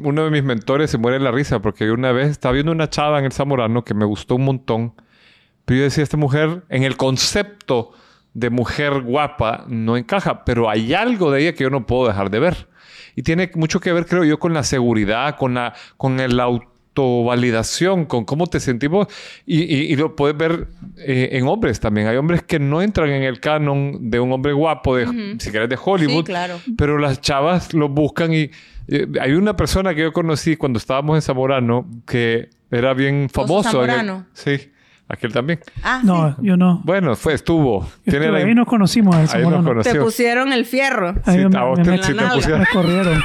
uno de mis mentores se muere de la risa porque una vez estaba viendo una chava en el Zamorano que me gustó un montón. Pero yo decía, esta mujer, en el concepto de mujer guapa, no encaja. Pero hay algo de ella que yo no puedo dejar de ver. Y tiene mucho que ver, creo yo, con la seguridad, con, la, con el autovalidación, con cómo te sentimos. Y, y- y lo puedes ver eh, en hombres también. Hay hombres que no entran en el canon de un hombre guapo, de, si querés, de Hollywood. Sí, claro. Pero las chavas lo buscan y... eh, hay una persona que yo conocí cuando estábamos en Zamorano que era bien ¿Vos sos famoso. Zamorano? sí, aquel también. ah, No, sí. yo no. Bueno, fue, estuvo. Tiene la- ahí nos conocimos Ahí nos conocí. Te pusieron el fierro. Ahí Sí, me- a vos me- te- me- sí te pusieron- me corrieron.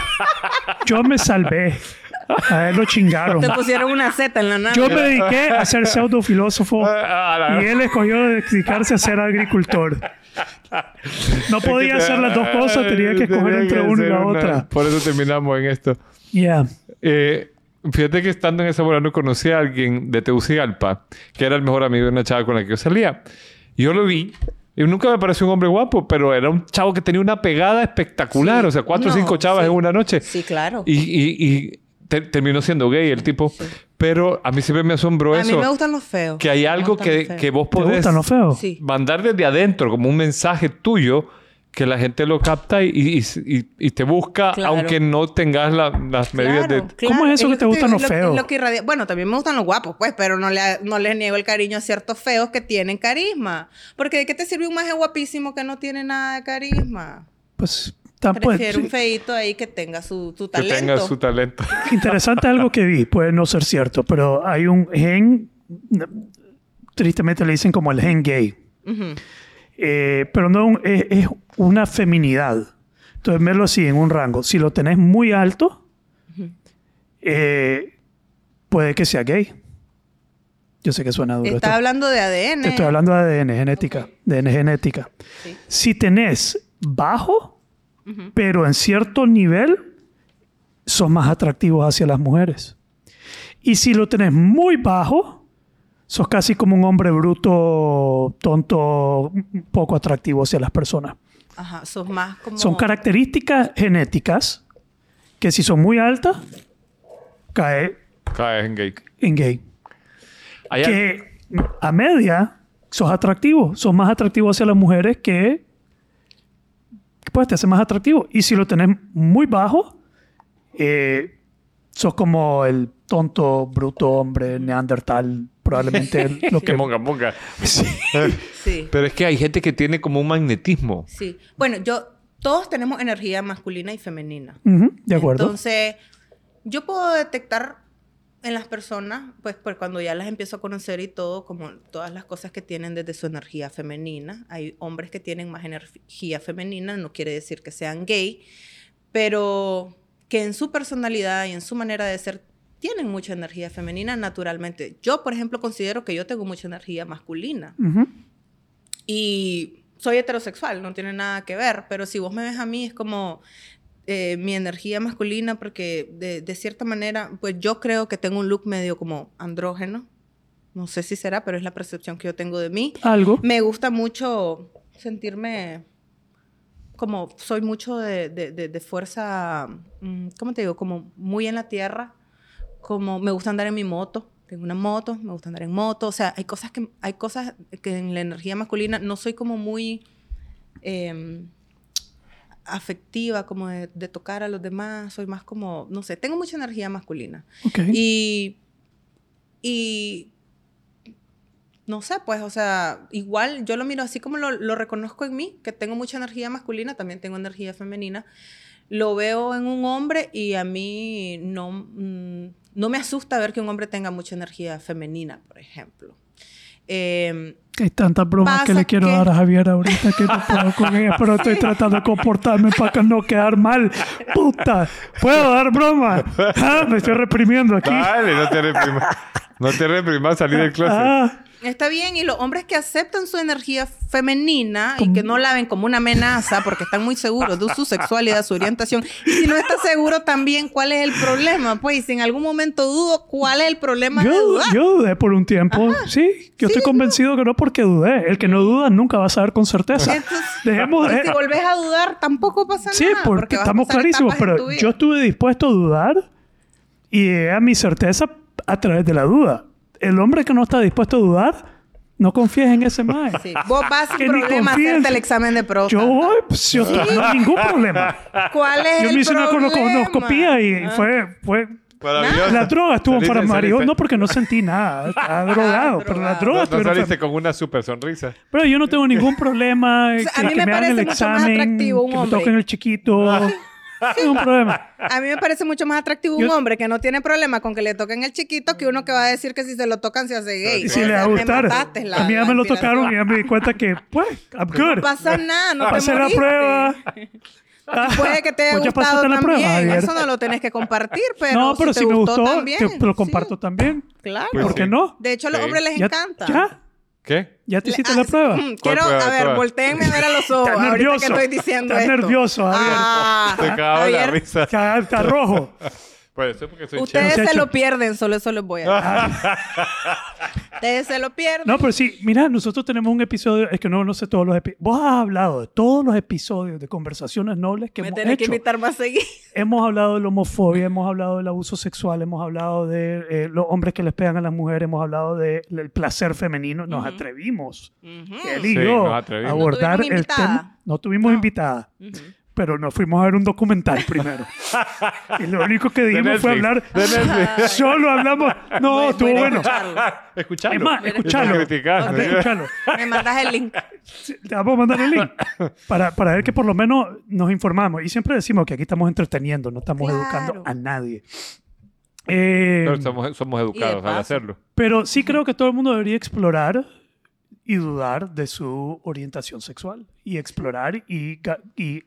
Yo me salvé. A él lo chingaron. Te pusieron una Z en la nalga. Yo me dediqué a ser pseudofilósofo Ah, y él escogió dedicarse a ser agricultor. No podía hacer las dos cosas, tenía que escoger Tenía entre que una y la una. otra. Por eso terminamos en esto. Yeah. Eh, fíjate que estando en ese Zamorano conocí a alguien de Tegucigalpa, que era el mejor amigo de una chava con la que yo salía. Yo lo vi. Y nunca me pareció un hombre guapo, pero era un chavo que tenía una pegada espectacular. Sí. O sea, cuatro o No, cinco chavas sí. en una noche. Sí, claro. Y, y- y te- terminó siendo gay el tipo. Pero a mí siempre me asombró a eso. mí me gustan los feos. que hay algo que, que vos ¿Te podés gustan los feos? Sí. mandar desde adentro como un mensaje tuyo que la gente lo capta y, y- y- y te busca Claro. aunque no tengas la- las medidas Claro, de... claro. ¿Cómo es eso que te gustan los lo- feos? lo que irradia- Bueno, también me gustan los guapos, pues, pero no, le, no les niego el cariño a ciertos feos que tienen carisma. Porque ¿de qué te sirve un maje guapísimo que no tiene nada de carisma? Pues, tan- pues, Prefiero sí. un feito ahí que tenga su, su Que talento. tenga su talento. Interesante algo que vi, puede no ser cierto, pero hay un gen, tristemente le dicen como el gen gay. Eh, pero no es, es una feminidad. Entonces, verlo así en un rango. Si lo tenés muy alto, eh, puede que sea gay. Yo sé que suena duro. Estás esto. hablando de ADN. Te estoy hablando de ADN, genética. De genética. Sí. Si tenés bajo, pero en cierto nivel, son más atractivos hacia las mujeres. Y si lo tenés muy bajo, sos casi como un hombre bruto, tonto, poco atractivo hacia las personas. Ajá, sos más como... Son características genéticas que si son muy altas, cae Caes en gay. en gay. Que a media sos atractivo. Sos más atractivo hacia las mujeres que pues te hace más atractivo. Y si lo tenés muy bajo, eh, sos como el tonto, bruto hombre neandertal. Probablemente lo Que monga, monga. Sí. Pero es que hay gente que tiene como un magnetismo. Sí. Bueno, yo, todos tenemos energía masculina y femenina. De acuerdo. Entonces, yo puedo detectar en las personas, pues, pues cuando ya las empiezo a conocer y todo, como todas las cosas que tienen desde su energía femenina. Hay hombres que tienen más energía femenina, no quiere decir que sean gay, pero que en su personalidad y en su manera de ser tienen mucha energía femenina naturalmente. Yo, por ejemplo, considero que yo tengo mucha energía masculina. Y soy heterosexual, no tiene nada que ver, pero si vos me ves a mí es como eh, mi energía masculina, porque de, de cierta manera, pues yo creo que tengo un look medio como andrógeno. No sé si será, pero es la percepción que yo tengo de mí. Algo. Me gusta mucho sentirme como soy mucho de, de- de- de fuerza, mm, ¿cómo te digo? Como muy en la tierra, como me gusta andar en mi moto, tengo una moto, me gusta andar en moto, o sea, hay cosas que, hay cosas que en la energía masculina no soy como muy em, afectiva, como de, de tocar a los demás, soy más como, no sé, tengo mucha energía masculina. Y, y no sé, pues, o sea, igual yo lo miro así como lo, lo reconozco en mí, que tengo mucha energía masculina, también tengo energía femenina. Lo veo en un hombre y a mí no, mm, no me asusta ver que un hombre tenga mucha energía femenina, por ejemplo. Em, Hay tantas bromas que le quiero que- dar a Javier ahorita que no puedo con ella, pero estoy tratando de comportarme para no quedar mal. ¡Puta! ¿Puedo dar broma? Ah, me estoy reprimiendo aquí. Dale, no te reprimas. No te reprimas, salí del closet. Ah, Está bien, y los hombres que aceptan su energía femenina y que no la ven como una amenaza porque están muy seguros de su sexualidad, su orientación, y si no está seguro también cuál es el problema, pues si en algún momento dudo, ¿cuál es el problema de yo, dudar? yo dudé por un tiempo. Sí, yo estoy convencido que no porque dudé. El que no duda nunca va a saber con certeza. Entonces, Dejemos y de... si volvés a dudar, tampoco pasa Sí, nada. porque vas a estamos clarísimos, pero yo estuve dispuesto a dudar y llegué a mi certeza a través de la duda. El hombre que no está dispuesto a dudar, no confíes en ese mae. Sí. Vos vas Que sin problema a hacerte el examen de próstata. Yo voy, pues, yo estoy- no hay ningún problema. ¿Cuál es Yo el me hice una colonoscopía y Ah. fue, fue la droga estuvo Saliste- para Mario, saliste- no porque no sentí nada, estaba drogado, pero la droga No, no saliste para- con una super sonrisa. Pero yo no tengo ningún problema O sea, a que, mí que me me hagan el parece mucho más examen, atractivo un que me hombre. toquen el chiquito. Ningún problema. A mí me parece mucho más atractivo un Yo- hombre que no tiene problema con que le toquen el chiquito que uno que va a decir que si se lo tocan se hace gay. Y si O le va sea, a me gustar. mataste la- a mí ya la me lo inspiración. tocaron y ya me di cuenta que, pues, I'm good. No pasa nada, no te Pasé la moriste. prueba. Puede que te haya Pues ya gustado pasaste la también. Javier. Eso no lo tenés que compartir, pero no, pero si, si, te me gustó, gustó, también. te, te lo Sí, comparto también. claro. Pues ¿Por qué sí. no? De hecho, a los Sí. hombres les Ya, encanta. ya, ¿Qué? ya te hiciste ah, la prueba. Quiero, prueba? a ver, Prueba. volteenme a ver a los ojos. Estás ahorita nervioso. que estoy diciendo Estás esto. nervioso, Javier. Ah, Te cagaba la risa. Está rojo. Pues eso porque soy Ustedes chévere. se lo pierden, solo eso les voy a decir. Ustedes se lo pierden. No, pero sí, mira, nosotros tenemos un episodio, es que no, no sé todos los episodios. Vos has hablado de todos los episodios de Conversaciones Nobles que Me hemos tenés que hecho. invitar más seguido. Hemos hablado de la homofobia, hemos hablado del abuso sexual, hemos hablado de eh, los hombres que les pegan a las mujeres, hemos hablado del placer femenino. Nos atrevimos, él y Sí, yo, nos a abordar No el tema. No tuvimos invitada, pero nos fuimos a ver un documental primero. y lo único que dijimos fue hablar. Solo hablamos. No, estuvo bueno. escucharlo. Escuchalo. Es más, escuchalo. escuchalo. Me mandas el link. Vamos a mandar el link para, para ver que por lo menos nos informamos. Y siempre decimos que aquí estamos entreteniendo, no estamos Claro. educando a nadie. Eh, Pero somos, somos educados al hacerlo. pero sí creo que todo el mundo debería explorar y dudar de su orientación sexual. Y explorar y, y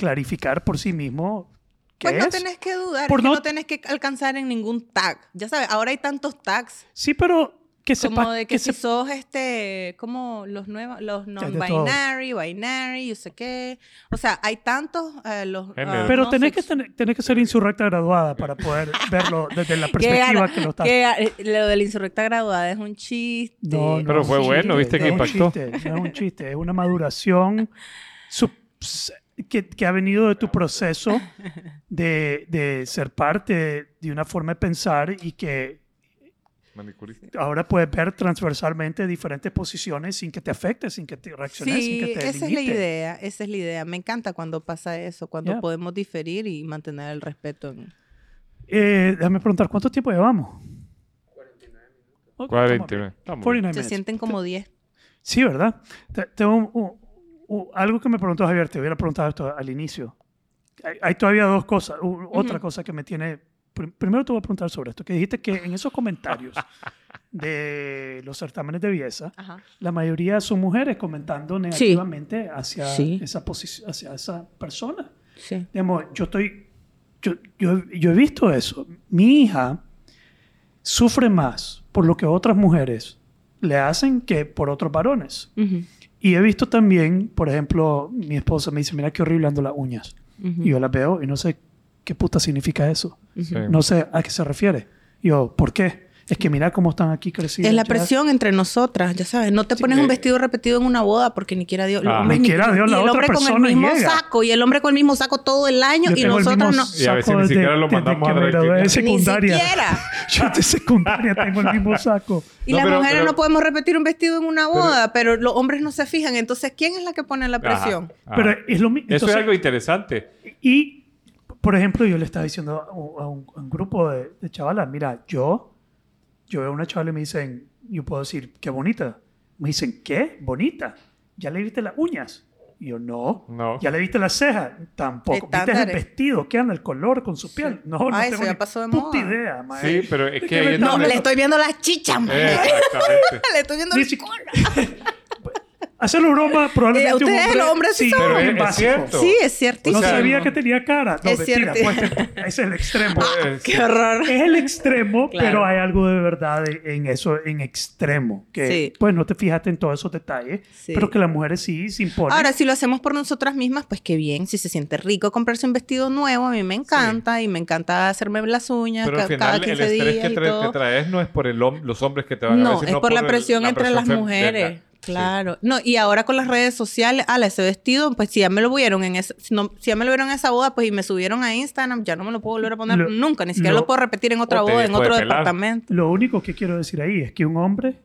clarificar por sí mismo qué Pues no es. tenés que dudar, Por que no- no... tenés que alcanzar en ningún tag. Ya sabes, ahora hay tantos tags. Sí, pero que Como sepa de que, si se- sos este, como los nuevos, los non-binary, binary, yo sé qué. O sea, hay tantos, eh, los... Ah, Pero no tenés que, tenés que ser insurrecta graduada para poder verlo desde la perspectiva que, lo estás que, eh, lo de la insurrecta graduada es un chiste. No, no, Pero fue un bueno, chiste, ¿viste que impactó? chiste, no es un chiste, es una maduración. sub- que, que ha venido de tu proceso de, de ser parte de una forma de pensar y que Manicurista. ahora puedes ver transversalmente diferentes posiciones sin que te afecte, sin que te reacciones, sin Sí, que te esa es la idea, esa es la idea. Me encanta cuando pasa eso, cuando Ya. podemos diferir y mantener el respeto. en- Eh, déjame preguntar, ¿cuánto tiempo llevamos? 49 49. Estamos bien. 49 Se sienten como 10. Sí, ¿verdad? Te- Tengo un- un- algo que me preguntó Javier, te hubiera preguntado esto al inicio. Hay, hay todavía dos cosas. u- Otra cosa que me tiene... prim- Primero te voy a preguntar sobre esto, que dijiste que en esos comentarios de los certámenes de belleza, Ajá. la mayoría son mujeres comentando negativamente hacia, Sí. esa hacia esa persona. Sí. Digamos, yo estoy, yo, yo, yo he visto eso. Mi hija sufre más por lo que otras mujeres le hacen que por otros varones. Ujú, Y he visto también, por ejemplo, mi esposa me dice, mira qué horrible ando las uñas. Y yo las veo y no sé qué puta significa eso. No sé a qué se refiere. Y yo, ¿por qué? Es que mira cómo están aquí crecidas. Es la ya. presión entre nosotras, ya sabes. No te pones eh. un vestido repetido en una boda porque ni quiera Dios. Ah. Ni ni- quiera Dios, y la el otra hombre con el persona mismo llega. saco y el hombre con el mismo saco todo el año Yo y tengo el nosotras mismo no. Y a veces ni siquiera lo mandamos. Ni secundaria. siquiera. Yo de secundaria tengo el mismo saco. Y No, las pero- mujeres pero- no podemos repetir un vestido en una boda, pero, los hombres no se fijan. Entonces, ¿quién es la que pone la presión? ajá. Pero es lo mismo. Eso es algo interesante. Y, por ejemplo, yo le estaba diciendo a un, a un- a un grupo de, de chavalas, mira, yo, yo veo a una chavala y me dicen, yo puedo decir, qué bonita. Me dicen, ¿qué? Bonita. ¿Ya le viste las uñas? Y yo, no. No. ¿Ya le viste las cejas? Tampoco. ¿Viste el Estándares. vestido? ¿Qué anda? ¿El color con su piel? No, no Ah, eso tengo ya ni pasó de puta moda. idea, mae. Sí, pero es ¿De que es estás No, le estoy viendo las chichas, man. Exactamente. Le estoy viendo el culo. Hacerlo broma, Eh, probablemente un ustedes, hombre... los hombres, sí Pero es- es cierto. Sí, es cierto. No O sea, sabía no. que tenía cara. No, Es mentira. cierto. pues, es el extremo. Pues, Qué horror. es el extremo, Claro. pero hay algo de verdad en eso, en extremo. Que, Sí. pues, no te fijaste en todos esos detalles, Sí. pero que las mujeres sí se imponen. Ahora, si lo hacemos por nosotras mismas, pues qué bien. Si se siente rico comprarse un vestido nuevo, a mí me encanta y me encanta hacerme las uñas Pero ca- al cada final el 15 estrés días que y todo. te traes no es por el hom- los hombres que te van a ver, No, es por la el- presión entre las presión mujeres. Sí. Claro. No, y ahora con las redes sociales, ala, ese vestido, pues si ya me lo vieron en esa, si, no- si ya me lo vieron en esa boda, pues y me subieron a Instagram, ya no me lo puedo volver a poner Lo- nunca, ni siquiera lo- lo, puedo repetir en otra boda, en otro departamento. Lo único que quiero decir ahí es que un hombre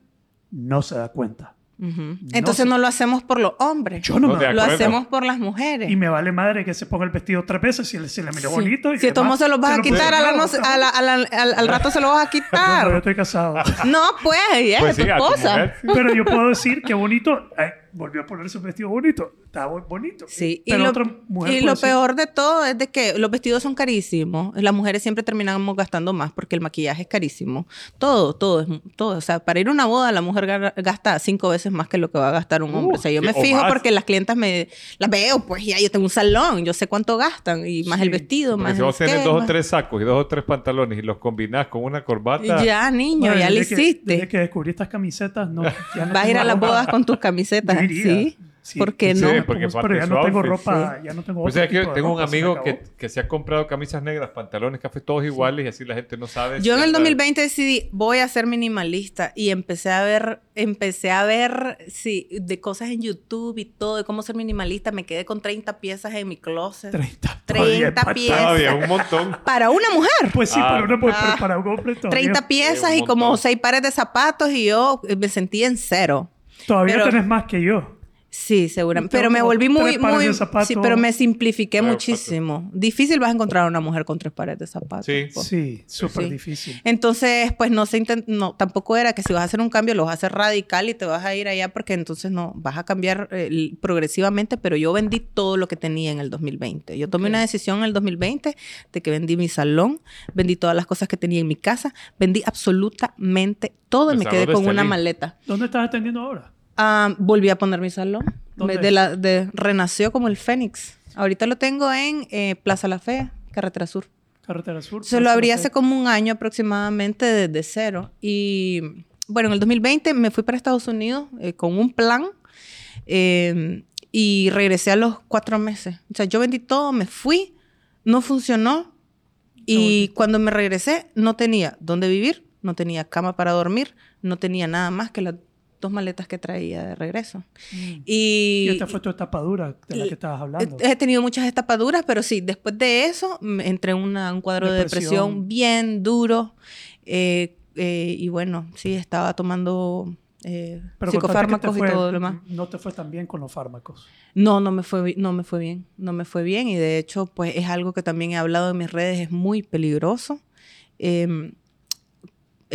no se da cuenta. Entonces sé. no lo hacemos por los hombres. Yo no, No me lo hacemos por las mujeres. Y me vale madre que se ponga el vestido tres veces si, le- si le miro Sí. bonito. y Si tomo se los vas a quitar, a la claro, noche- a la- a la- al, al rato se lo vas a No, no, yo quitar. estoy casado. No, pues, es Pues tu sí, a tu esposa. mujer. Pero yo puedo decir que bonito. ay, volvió a ponerse un vestido bonito. Estaba bonito. Sí, y Pero lo, otra mujer y lo peor de todo es de que los vestidos son carísimos. Las mujeres siempre terminamos gastando más porque el maquillaje es carísimo. Todo, todo es todo. O sea, para ir a una boda la mujer ga- gasta cinco veces más que lo que va a gastar un hombre. Uh, o sea, yo me fijo más. porque las clientas me las veo, pues ya yo tengo un salón, yo sé cuánto gastan y más Sí, el vestido, Porque más si el vos tenés dos o tres sacos y dos o tres pantalones y los combinás con una corbata, Ya, niño, "Madre, ya lo hiciste. desde que descubrí estas camisetas, no, ya no Vas a ir a las bodas con tus camisetas, ¿sí? Sí, ¿Por qué sí, no? porque Como- pero ya no tengo outfit, ropa, ya no tengo Pues otro es que tengo un amigo que, que se ha comprado camisas negras, pantalones, café, todos iguales y así la gente no sabe. Yo si en el anda- 2020 decidí, voy a ser minimalista y empecé a ver, empecé a ver, sí, de cosas en YouTube y todo, de cómo ser minimalista. Me quedé con 30 piezas en mi closet. 30. 30 todavía es bastante. piezas. Todavía un montón. Para una mujer. Pues sí, Ah. para una mujer, Ah. para un hombre todavía. 30 piezas y como montón. 6 pares de zapatos y yo me sentí en cero. Todavía pero- tenés más que yo. Sí, seguramente. Pero me volví muy, muy, de zapatos. sí, pero me simplifiqué Claro, muchísimo. Difícil vas a encontrar a una mujer con tres pares de zapatos. Sí. pues. Sí, súper Sí. difícil. Entonces, pues no se intent- no, tampoco era que si vas a hacer un cambio lo vas a hacer radical y te vas a ir allá porque entonces no, vas a cambiar eh, progresivamente, pero yo vendí todo lo que tenía en el 2020. Yo tomé una decisión en el 2020 de que vendí mi salón, vendí todas las cosas que tenía en mi casa, vendí absolutamente todo y me quedé con una maleta. ¿Dónde estás atendiendo ahora? Ah, volví a poner mi salón. ¿Dónde de la, de, renació como el Fénix. Ahorita lo tengo en eh, Plaza La Fe, Carretera Sur. Carretera Sur. Se lo abrí hace como un año aproximadamente desde cero. Y bueno, en el 2020 me fui para Estados Unidos eh, con un plan eh, y regresé a los cuatro meses. O sea, yo vendí todo, me fui, no funcionó. Y cuando me regresé, no tenía dónde vivir, no tenía cama para dormir, no tenía nada más que las dos maletas que traía de regreso. Mm. Y, Y esta fue tu etapadura de la que estabas hablando. He tenido muchas estapaduras, pero sí, después de eso me entré en un cuadro de Depresión. depresión bien duro. eh, eh, y bueno, sí, estaba tomando eh, Pero psicofármacos y fue- todo lo demás. No te fue tan bien con los fármacos. No, no me fue, no me fue bien. No me fue bien. Y de hecho, pues es algo que también he hablado en mis redes, es muy peligroso. Eh,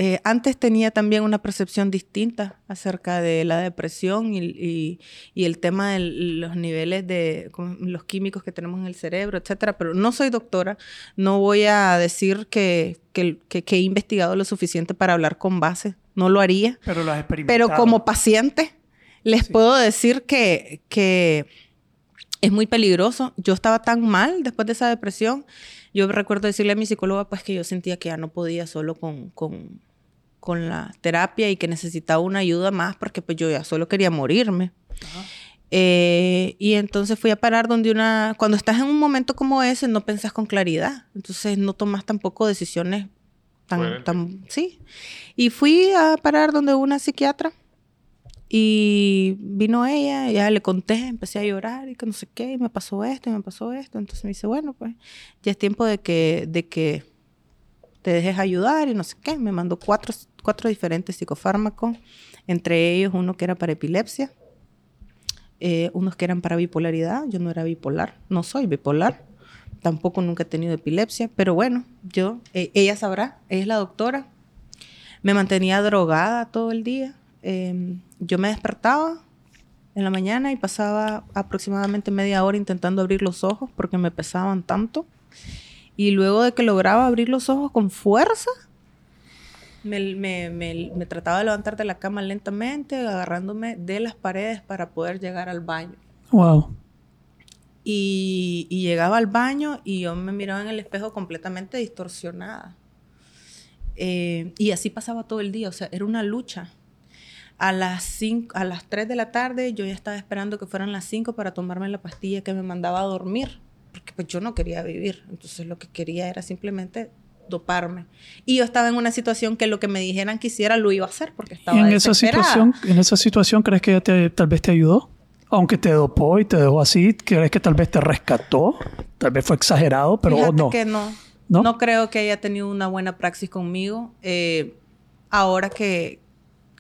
eh, antes tenía también una percepción distinta acerca de la depresión y, y- y el tema de los niveles de los químicos que tenemos en el cerebro, etcétera. Pero no soy doctora, no voy a decir que, que- que- que he investigado lo suficiente para hablar con base. No lo haría. Pero las experimentado. Pero como paciente, les Sí. puedo decir que, que es muy peligroso. Yo estaba tan mal después de esa depresión. Yo recuerdo decirle a mi psicóloga pues que yo sentía que ya no podía solo con, con, con la terapia y que necesitaba una ayuda más porque pues yo ya solo quería morirme. Ajá. Eh, y entonces fui a parar donde una... Cuando estás en un momento como ese, no pensás con claridad. Entonces no tomas tampoco decisiones tan... Tan sí. Y fui a parar donde una psiquiatra. Y vino ella, ya le conté, empecé a llorar y que no sé qué, y me pasó esto, y me pasó esto. Entonces me dice, bueno, pues ya es tiempo de que, de que te dejes ayudar y no sé qué. Me mandó cuatro, cuatro diferentes psicofármacos, entre ellos uno que era para epilepsia, eh, unos que eran para bipolaridad. Yo no era bipolar, no soy bipolar, tampoco nunca he tenido epilepsia, pero bueno, yo, eh, ella sabrá, ella es la doctora. Me mantenía drogada todo el día. Eh, yo me despertaba en la mañana y pasaba aproximadamente media hora intentando abrir los ojos porque me pesaban tanto. Y luego de que lograba abrir los ojos con fuerza, me, me- me- me trataba de levantar de la cama lentamente, agarrándome de las paredes para poder llegar al baño. Wow. Y, y llegaba al baño y yo me miraba en el espejo completamente distorsionada. Eh, y así pasaba todo el día, o sea, era una lucha. A las, cinco, a las 3 de la tarde yo ya estaba esperando que fueran las 5 para tomarme la pastilla que me mandaba a dormir, porque pues yo no quería vivir, entonces lo que quería era simplemente doparme. Y yo estaba en una situación que lo que me dijeran que hiciera lo iba a hacer porque estaba ¿Y en esa situación, en esa situación crees que ella te, tal vez te ayudó? Aunque te dopó y te dejó así, ¿crees que tal vez te rescató? Tal vez fue exagerado, pero Fíjate no. que no. ¿No? ¿No? creo que haya tenido una buena praxis conmigo. Eh, ahora que,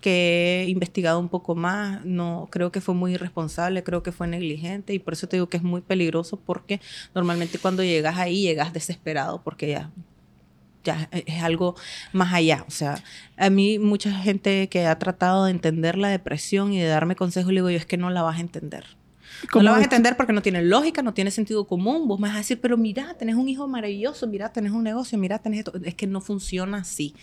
que he investigado un poco más, no creo que fue muy irresponsable, creo que fue negligente y por eso te digo que es muy peligroso porque normalmente cuando llegas ahí llegas desesperado porque ya ya es algo más allá. O sea, a mí mucha gente que ha tratado de entender la depresión y de darme consejos, le digo yo, es que no la vas a entender. No ¿Cómo la vas a entender porque no tiene lógica, no tiene sentido común. Vos me vas a decir, pero mira, tenés un hijo maravilloso, mira, tenés un negocio, mira, tenés esto. Es que no funciona así.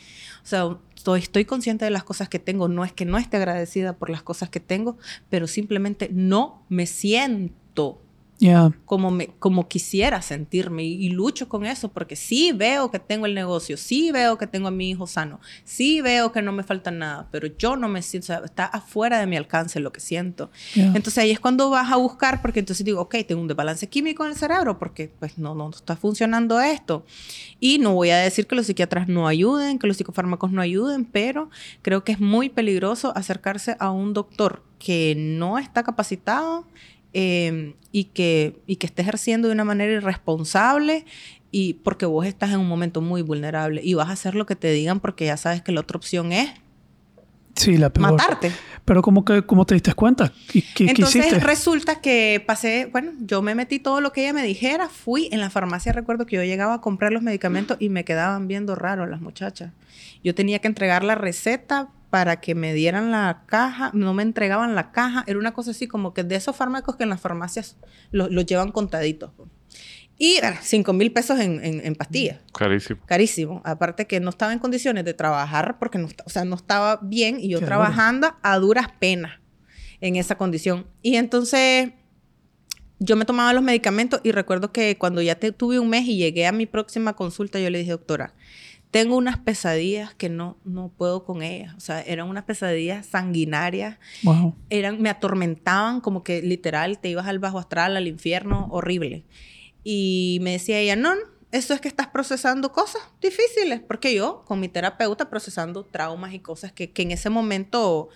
O sea, estoy, estoy consciente de las cosas que tengo. No es que no esté agradecida por las cosas que tengo, pero simplemente no me siento Ya. como, me, como quisiera sentirme y, y lucho con eso porque sí veo que tengo el negocio, sí veo que tengo a mi hijo sano, sí veo que no me falta nada, pero yo no me siento, o sea, está afuera de mi alcance lo que siento. ya. Entonces ahí es cuando vas a buscar porque entonces digo, ok, tengo un desbalance químico en el cerebro porque pues no, no está funcionando esto. Y no voy a decir que los psiquiatras no ayuden, que los psicofármacos no ayuden, pero creo que es muy peligroso acercarse a un doctor que no está capacitado eh, y, que, y que esté ejerciendo de una manera irresponsable y porque vos estás en un momento muy vulnerable y vas a hacer lo que te digan porque ya sabes que la otra opción es Sí, la peor. matarte. Pero ¿cómo, que, cómo te diste cuenta? ¿Qué, Entonces resulta que pasé, bueno, yo me metí todo lo que ella me dijera, fui en la farmacia, recuerdo que yo llegaba a comprar los medicamentos y me quedaban viendo raro las muchachas. Yo tenía que entregar la receta para que me dieran la caja, no me entregaban la caja, era una cosa así como que de esos fármacos que en las farmacias los llevan contaditos. Y bueno, 5 mil pesos en, en, en pastillas Carísimo. carísimo. Aparte que no estaba en condiciones de trabajar porque no, o sea, no estaba bien y yo Qué trabajando a duras penas en esa condición. Y entonces yo me tomaba los medicamentos y recuerdo que cuando ya te- tuve un mes y llegué a mi próxima consulta, yo le dije, doctora, tengo unas pesadillas que no, no puedo con ellas. O sea, eran unas pesadillas sanguinarias Wow. eran, me atormentaban como que literal te ibas al bajo astral, al infierno, horrible. Y me decía ella, no, eso es que estás procesando cosas difíciles, porque yo con mi terapeuta procesando traumas y cosas que, que en ese momento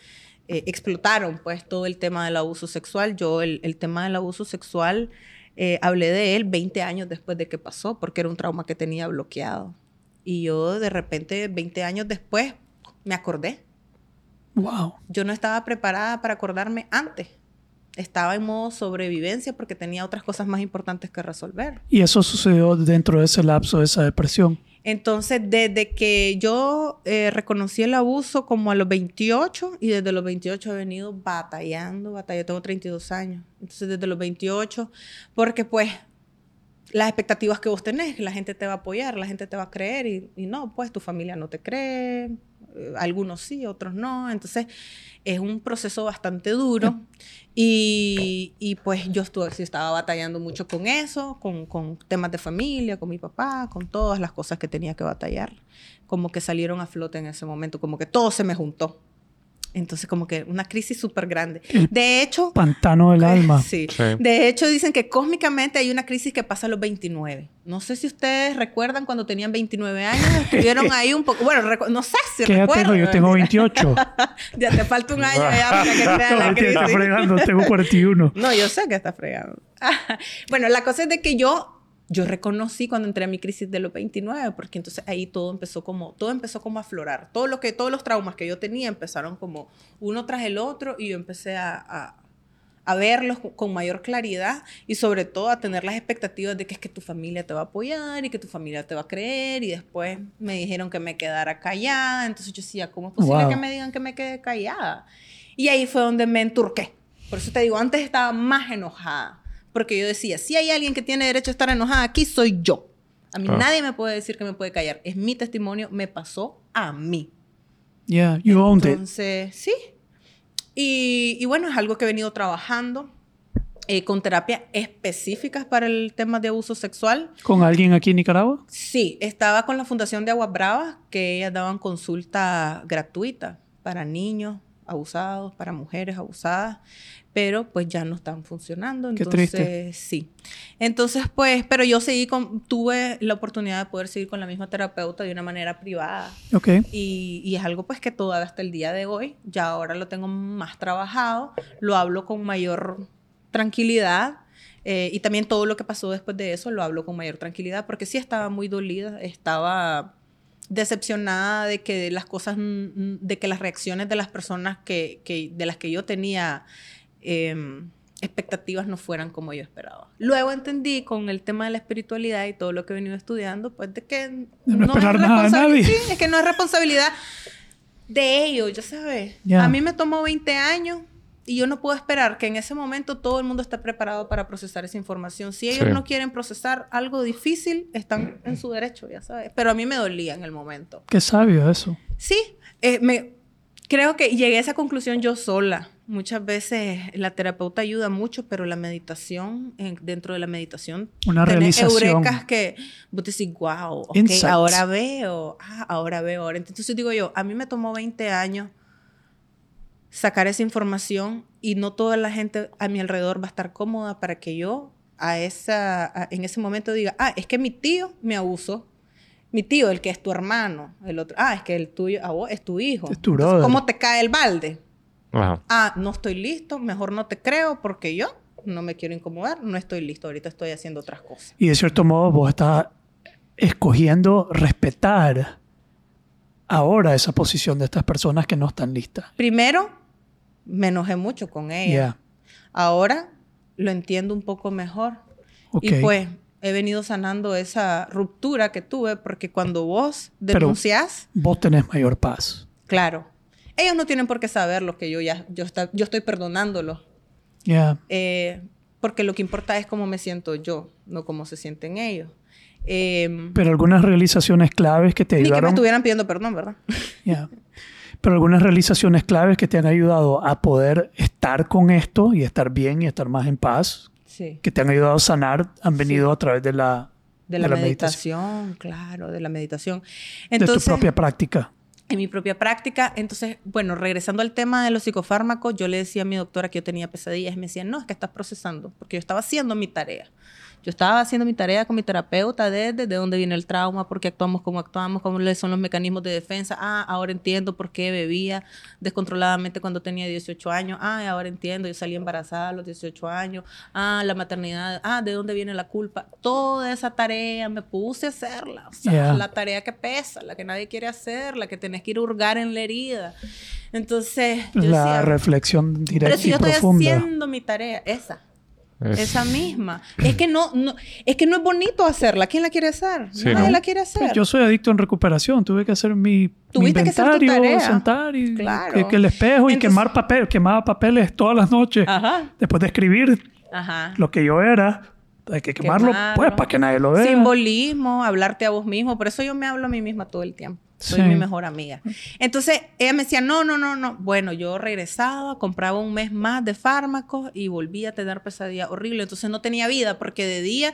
eh, explotaron pues todo el tema del abuso sexual. Yo el, el tema del abuso sexual eh, hablé de él 20 años después de que pasó, porque era un trauma que tenía bloqueado. Y yo de repente, 20 años después, me acordé. Wow. Yo no estaba preparada para acordarme antes. Estaba en modo sobrevivencia porque tenía otras cosas más importantes que resolver. Y eso sucedió dentro de ese lapso de esa depresión. Entonces, desde que yo eh, reconocí el abuso como a los 28 y desde los 28 he venido batallando, batallando, tengo 32 años. Entonces, desde los 28, porque pues las expectativas que vos tenés, la gente te va a apoyar, la gente te va a creer y, no, pues tu familia no te cree, eh, algunos sí, otros no. Entonces, es un proceso bastante duro y, y pues yo estuve, estaba batallando mucho con eso, con, con temas de familia, con mi papá, con todas las cosas que tenía que batallar. Como que salieron a flote en ese momento, como que todo se me juntó. Entonces, como que una crisis súper grande. De hecho... Pantano del alma. Sí. Sí. De hecho, dicen que cósmicamente hay una crisis que pasa a los 29. No sé si ustedes recuerdan cuando tenían 29 años, estuvieron ahí un poco... Bueno, no sé si ¿Qué recuerdan. tengo? Yo tengo 28. ya te falta un año ya para que creas la No, que está crisis. fregando, tengo 41. No, yo sé que está fregado. bueno, la cosa es de que yo, yo reconocí cuando entré a mi crisis de los 29, porque entonces ahí todo empezó como, todo empezó como a aflorar. Todo lo que, todos los traumas que yo tenía empezaron como uno tras el otro y yo empecé a, a, a verlos con- mayor claridad y sobre todo a tener las expectativas de que es que tu familia te va a apoyar y que tu familia te va a creer y después me dijeron que me quedara callada, entonces yo decía, ¿cómo es posible Wow. que me digan que me quede callada? Y ahí fue donde me enturqué. Por eso te digo, antes estaba más enojada. Porque yo decía, si hay alguien que tiene derecho a estar enojada aquí, soy yo. A mí Ah. nadie me puede decir que me puede callar. Es mi testimonio, me pasó a mí. Yeah, you owned it. Entonces, sí. Y, y bueno, es algo que he venido trabajando eh, con terapias específicas para el tema de abuso sexual. ¿Con alguien aquí en Nicaragua? Sí, estaba con la Fundación de Aguas Bravas, que ellas daban consulta gratuita para niños abusados, para mujeres abusadas, pero pues ya no están funcionando. Qué Entonces, triste. sí. Entonces, pues, pero yo seguí con, tuve la oportunidad de poder seguir con la misma terapeuta de una manera privada. Ok. Y, y es algo pues que todavía hasta el día de hoy, ya ahora lo tengo más trabajado, lo hablo con mayor tranquilidad eh, y también todo lo que pasó después de eso lo hablo con mayor tranquilidad porque sí estaba muy dolida, estaba decepcionada de que las cosas, de que las reacciones de las personas que, que- de las que yo tenía em, expectativas no fueran como yo esperaba. Luego entendí con el tema de la espiritualidad y todo lo que he venido estudiando, pues de que no esperar es nada de responsabil- nadie. Sí, es que no es responsabilidad de ellos, ya sabes. A mí me tomó 20 años y yo no puedo esperar que en ese momento todo el mundo esté preparado para procesar esa información. Si ellos Sí. no quieren procesar algo difícil, están en su derecho, ya sabes. Pero a mí me dolía en el momento. Qué sabio eso. Sí, eh, me, creo que llegué a esa conclusión yo sola. Muchas veces la terapeuta ayuda mucho, pero la meditación, en- dentro de la meditación, Una realización. eurekas que vos decís, wow, ok, Insights. ahora veo, ah, ahora veo, ahora. Entonces digo yo, a mí me tomó 20 años sacar esa información y no toda la gente a mi alrededor va a estar cómoda para que yo a esa, a- en ese momento diga, ah, es que mi tío me abusó. Mi tío, el que es tu hermano, el otro, ah, es que el tuyo, a vos es tu hijo. Es tu Entonces, brother. ¿Cómo te cae el balde? Ajá. Ah, no estoy listo, mejor no te creo porque yo no me quiero incomodar, no estoy listo, ahorita estoy haciendo otras cosas. Y de cierto modo vos estás escogiendo respetar ahora esa posición de estas personas que no están listas. Primero, me enojé mucho con ella. Yeah. Ahora lo entiendo un poco mejor. Ok. Y pues he venido sanando esa ruptura que tuve porque cuando vos Pero- denunciás, Vos tenés mayor paz. claro, ellos no tienen por qué saber lo que yo ya, yo, está- yo estoy perdonándolos. Yeah. Eh, porque lo que importa es cómo me siento yo, no cómo se sienten ellos. Eh, Pero algunas realizaciones claves que te ni que me ayudaron. estuvieran pidiendo perdón, ¿verdad? Yeah. Pero algunas realizaciones claves que te han ayudado a poder estar con esto y estar bien y estar más en paz, Sí. que te han ayudado a sanar, han venido a través de la, De la, meditación, claro, de la meditación. de tu Entonces, propia práctica. en mi propia práctica. Entonces, bueno, regresando al tema de los psicofármacos, yo le decía a mi doctora que yo tenía pesadillas y me decía, no, es que estás procesando, porque yo estaba haciendo mi tarea. Yo estaba haciendo mi tarea con mi terapeuta desde de dónde viene el trauma, por qué actuamos como actuamos, cómo son los mecanismos de defensa. Ah, ahora entiendo por qué bebía descontroladamente cuando tenía 18 años. Ah, ahora entiendo, yo salí embarazada a los 18 años. Ah, la maternidad. Ah, de dónde viene la culpa. Toda esa tarea me puse a hacerla. O sea, la tarea que pesa, la que nadie quiere hacer, la que tenés que ir a hurgar en la herida. Entonces, la reflexión directa pero si yo estoy haciendo mi tarea, esa. Esa misma. Es que no, no, es que no es bonito hacerla. ¿Quién la quiere hacer? Nadie la quiere hacer. yo soy adicto en recuperación. Tuve que hacer mi, mi inventario, que sentar y claro. que, el espejo y quemar papel, quemaba papeles todas las noches. Después de escribir lo que yo era, hay que quemarlo, pues para que nadie lo vea. Simbolismo, hablarte a vos mismo. Por eso yo me hablo a mí misma todo el tiempo. Soy mi mejor amiga. Entonces, ella me decía, no, no, no, no. Bueno, yo regresaba, compraba un mes más de fármacos y volvía a tener pesadillas horribles. Entonces, no tenía vida porque de día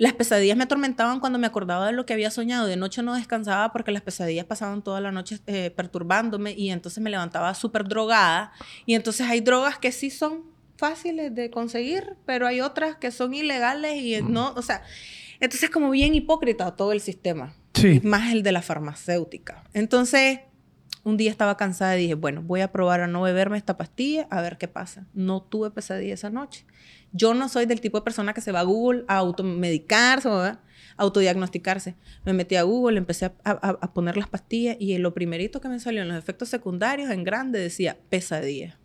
las pesadillas me atormentaban cuando me acordaba de lo que había soñado. De noche no descansaba porque las pesadillas pasaban toda la noche eh, perturbándome y entonces me levantaba súper drogada. Y entonces hay drogas que sí son fáciles de conseguir, pero hay otras que son ilegales y no, o sea, entonces como bien hipócrita todo el sistema. Más el de la farmacéutica. Entonces, un día estaba cansada y dije, bueno, voy a probar a no beberme esta pastilla a ver qué pasa. No tuve pesadilla esa noche. Yo no soy del tipo de persona que se va a Google a automedicarse a autodiagnosticarse. Me metí a Google, empecé a, a, poner las pastillas y lo primerito que me salió en los efectos secundarios en grande decía pesadilla.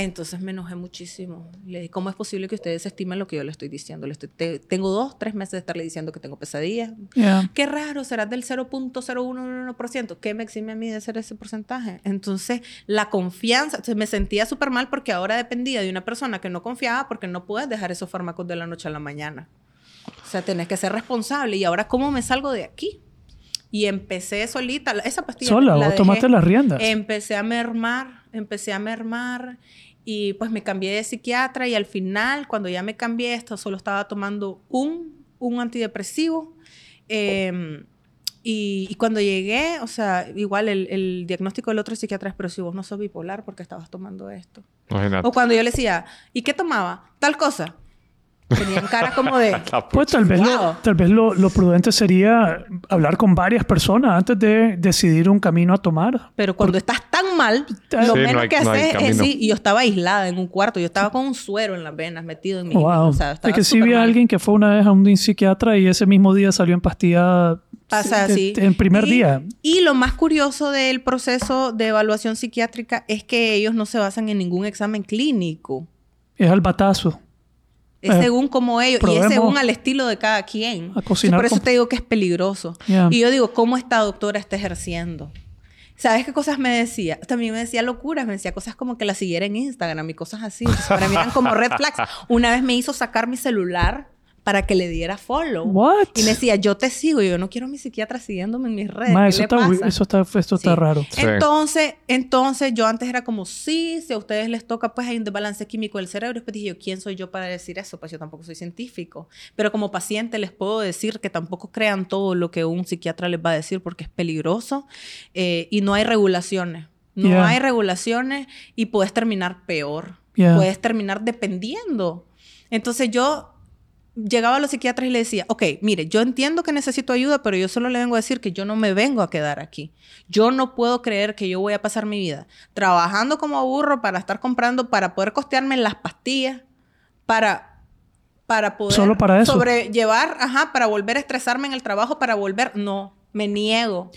Entonces me enojé muchísimo. Le dije, ¿cómo es posible que ustedes estimen lo que yo le estoy diciendo? Le estoy, tengo dos, tres meses de estarle diciendo que tengo pesadillas. Qué raro, será del 0.011%. ¿Qué me exime a mí de ser ese porcentaje? Entonces, la confianza, me sentía súper mal porque ahora dependía de una persona que no confiaba porque no puedes dejar esos fármacos de la noche a la mañana. O sea, tenés que ser responsable. ¿Y ahora cómo me salgo de aquí? Y empecé solita, esa pastilla. Sola, o tomaste las riendas. Empecé a mermar, empecé a mermar y pues me cambié de psiquiatra y al final, cuando ya me cambié, esto solo estaba tomando un, un antidepresivo. Em, y, cuando llegué, o sea, igual el, el, diagnóstico del otro psiquiatra es, pero si vos no sos bipolar, porque estabas tomando esto? O cuando yo le decía, ¿y qué tomaba? Tal cosa. Tenían cara como de... pues tal vez, lo, tal vez lo, lo, prudente sería hablar con varias personas antes de decidir un camino a tomar. Pero cuando estás tan mal, lo menos que haces es... Sí, y yo estaba aislada en un cuarto. Yo estaba con un suero en las venas metido en mi... Wow. O sea, es que sí vi a alguien que fue una vez a un psiquiatra y ese mismo día salió en pastilla... Pasa así. En primer día. Y lo más curioso del proceso de evaluación psiquiátrica es que ellos no se basan en ningún examen clínico. Es al batazo. Es eh, según como ellos y es según al estilo de cada quien. A cocinar por eso te digo que es peligroso. Y yo digo, ¿cómo esta doctora está ejerciendo? ¿Sabes qué cosas me decía? También me decía locuras, me decía cosas como que la siguiera en Instagram y cosas así. para mí eran como red flags. Una vez me hizo sacar mi celular para que le diera follow. What? Y me decía, yo te sigo. Y yo no quiero a mi psiquiatra siguiéndome en mis redes. eso, está, eso, está, eso está raro. Entonces, entonces, yo antes era como, sí, si a ustedes les toca, pues hay un desbalance químico del cerebro. Después dije yo, ¿quién soy yo para decir eso? Pues yo tampoco soy científico. Pero como paciente les puedo decir que tampoco crean todo lo que un psiquiatra les va a decir porque es peligroso eh, y no hay regulaciones. No hay regulaciones y puedes terminar peor. Puedes terminar dependiendo. Entonces yo llegaba a los psiquiatras y le decía, ok, mire, yo entiendo que necesito ayuda, pero yo solo le vengo a decir que yo no me vengo a quedar aquí. Yo no puedo creer que yo voy a pasar mi vida trabajando como burro para estar comprando, para poder costearme las pastillas, para, para poder ¿Solo para eso? sobrellevar, ajá, para volver a estresarme en el trabajo, para volver, no, me niego.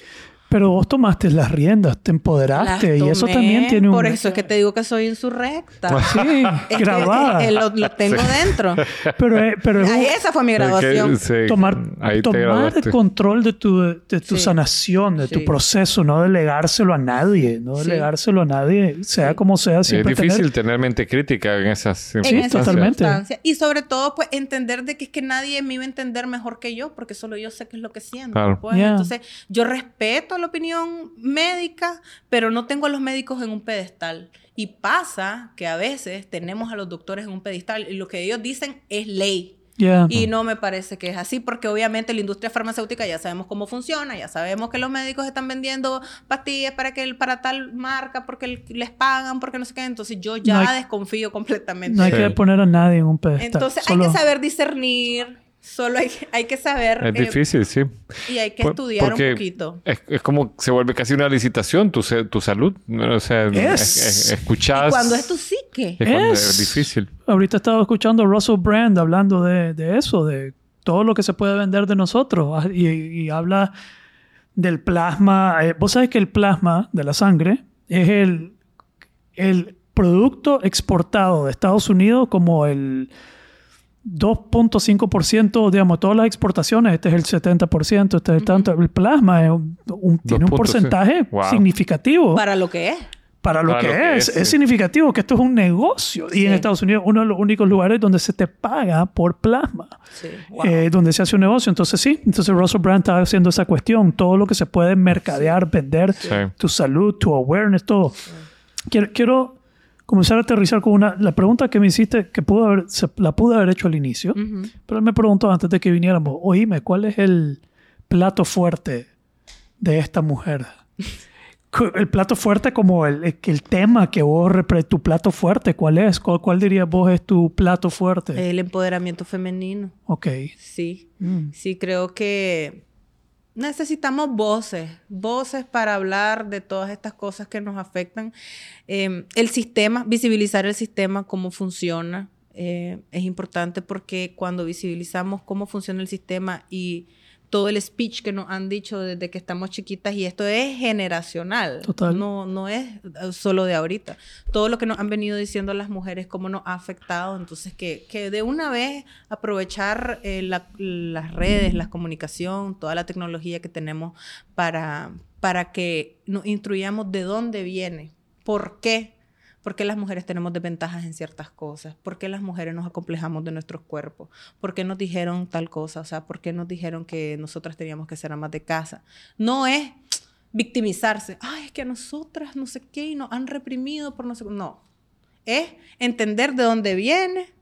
Pero vos tomaste las riendas, te empoderaste y eso también tiene un... Por eso es que te digo que soy insurrecta. Sí, grabada. Eh, lo, tengo dentro. Pero, eh, pero esa fue mi graduación. tomar tomar el control de tu, de tu sanación, de tu proceso, no delegárselo a nadie, no delegárselo a nadie, sea como sea. Siempre es difícil tener... mente crítica en esas circunstancias. Sí, totalmente. Y sobre todo, pues, entender de que es que nadie me iba a entender mejor que yo, porque solo yo sé qué es lo que siento. Pues. Entonces, yo respeto la opinión médica, pero no tengo a los médicos en un pedestal. Y pasa que a veces tenemos a los doctores en un pedestal y lo que ellos dicen es ley. Yeah. Y no me parece que es así, porque obviamente la industria farmacéutica ya sabemos cómo funciona, ya sabemos que los médicos están vendiendo pastillas para que para tal marca, porque les pagan, porque no sé qué. Entonces yo ya No hay- desconfío completamente. No hay Sí. que poner a nadie en un pedestal. Entonces Solo- hay que saber discernir, solo hay, hay que saber Es eh, difícil, sí. y hay que Por- estudiar porque un poquito. Es, es como se vuelve casi una licitación tu, tu salud. ¿no? O sea, Es. es- es- escuchás. Y cuando es tu psique. es Es. difícil. Ahorita estaba escuchando a Russell Brand hablando de, de eso, de todo lo que se puede vender de nosotros. Ah, Y, y habla del plasma. Eh, Vos sabés que el plasma de la sangre es el, el producto exportado de Estados Unidos como el 2.5%, digamos, todas las exportaciones, este es el 70%, este es el tanto. El plasma es un- un- tiene un 2.5. porcentaje Wow. significativo Para lo que es. para lo, Para que, lo que es. es, significativo que esto es un negocio. Y en. Estados Unidos, uno de los únicos lugares donde se te paga por plasma, Sí. Wow. eh, donde se hace un negocio. Entonces, sí, entonces Russell Brand está haciendo esa cuestión. Todo lo que se puede mercadear, vender, Sí. tu salud, tu awareness, todo. Quiero, quiero comenzar a aterrizar con una. La pregunta que me hiciste, que pudo haber, se- la pude haber hecho al inicio, Ujú. pero él me preguntó antes de que viniéramos: Oíme, ¿cuál es el plato fuerte de esta mujer? El plato fuerte como el, el, tema que vos, tu plato fuerte, ¿cuál es? ¿Cuál, cuál dirías vos es tu plato fuerte? El empoderamiento femenino. ok. Sí. Mm. Sí, creo que necesitamos voces, voces para hablar de todas estas cosas que nos afectan. Eh, el sistema, visibilizar el sistema, cómo funciona, eh, es importante porque cuando visibilizamos cómo funciona el sistema y todo el speech que nos han dicho desde que estamos chiquitas, y esto es generacional, Total. No, no es eh, solo de ahorita. Todo lo que nos han venido diciendo las mujeres, cómo nos ha afectado, entonces que, que de una vez aprovechar eh, la- las redes, la comunicación, toda la tecnología que tenemos para, para que nos instruyamos de dónde viene, por qué. ¿Por qué las mujeres tenemos desventajas en ciertas cosas? ¿Por qué las mujeres nos acomplejamos de nuestros cuerpos? ¿Por qué nos dijeron tal cosa? O sea, ¿por qué nos dijeron que nosotras teníamos que ser amas de casa? No es victimizarse. Ay, es que a nosotras no sé qué y nos han reprimido por no sé No. Es entender de dónde viene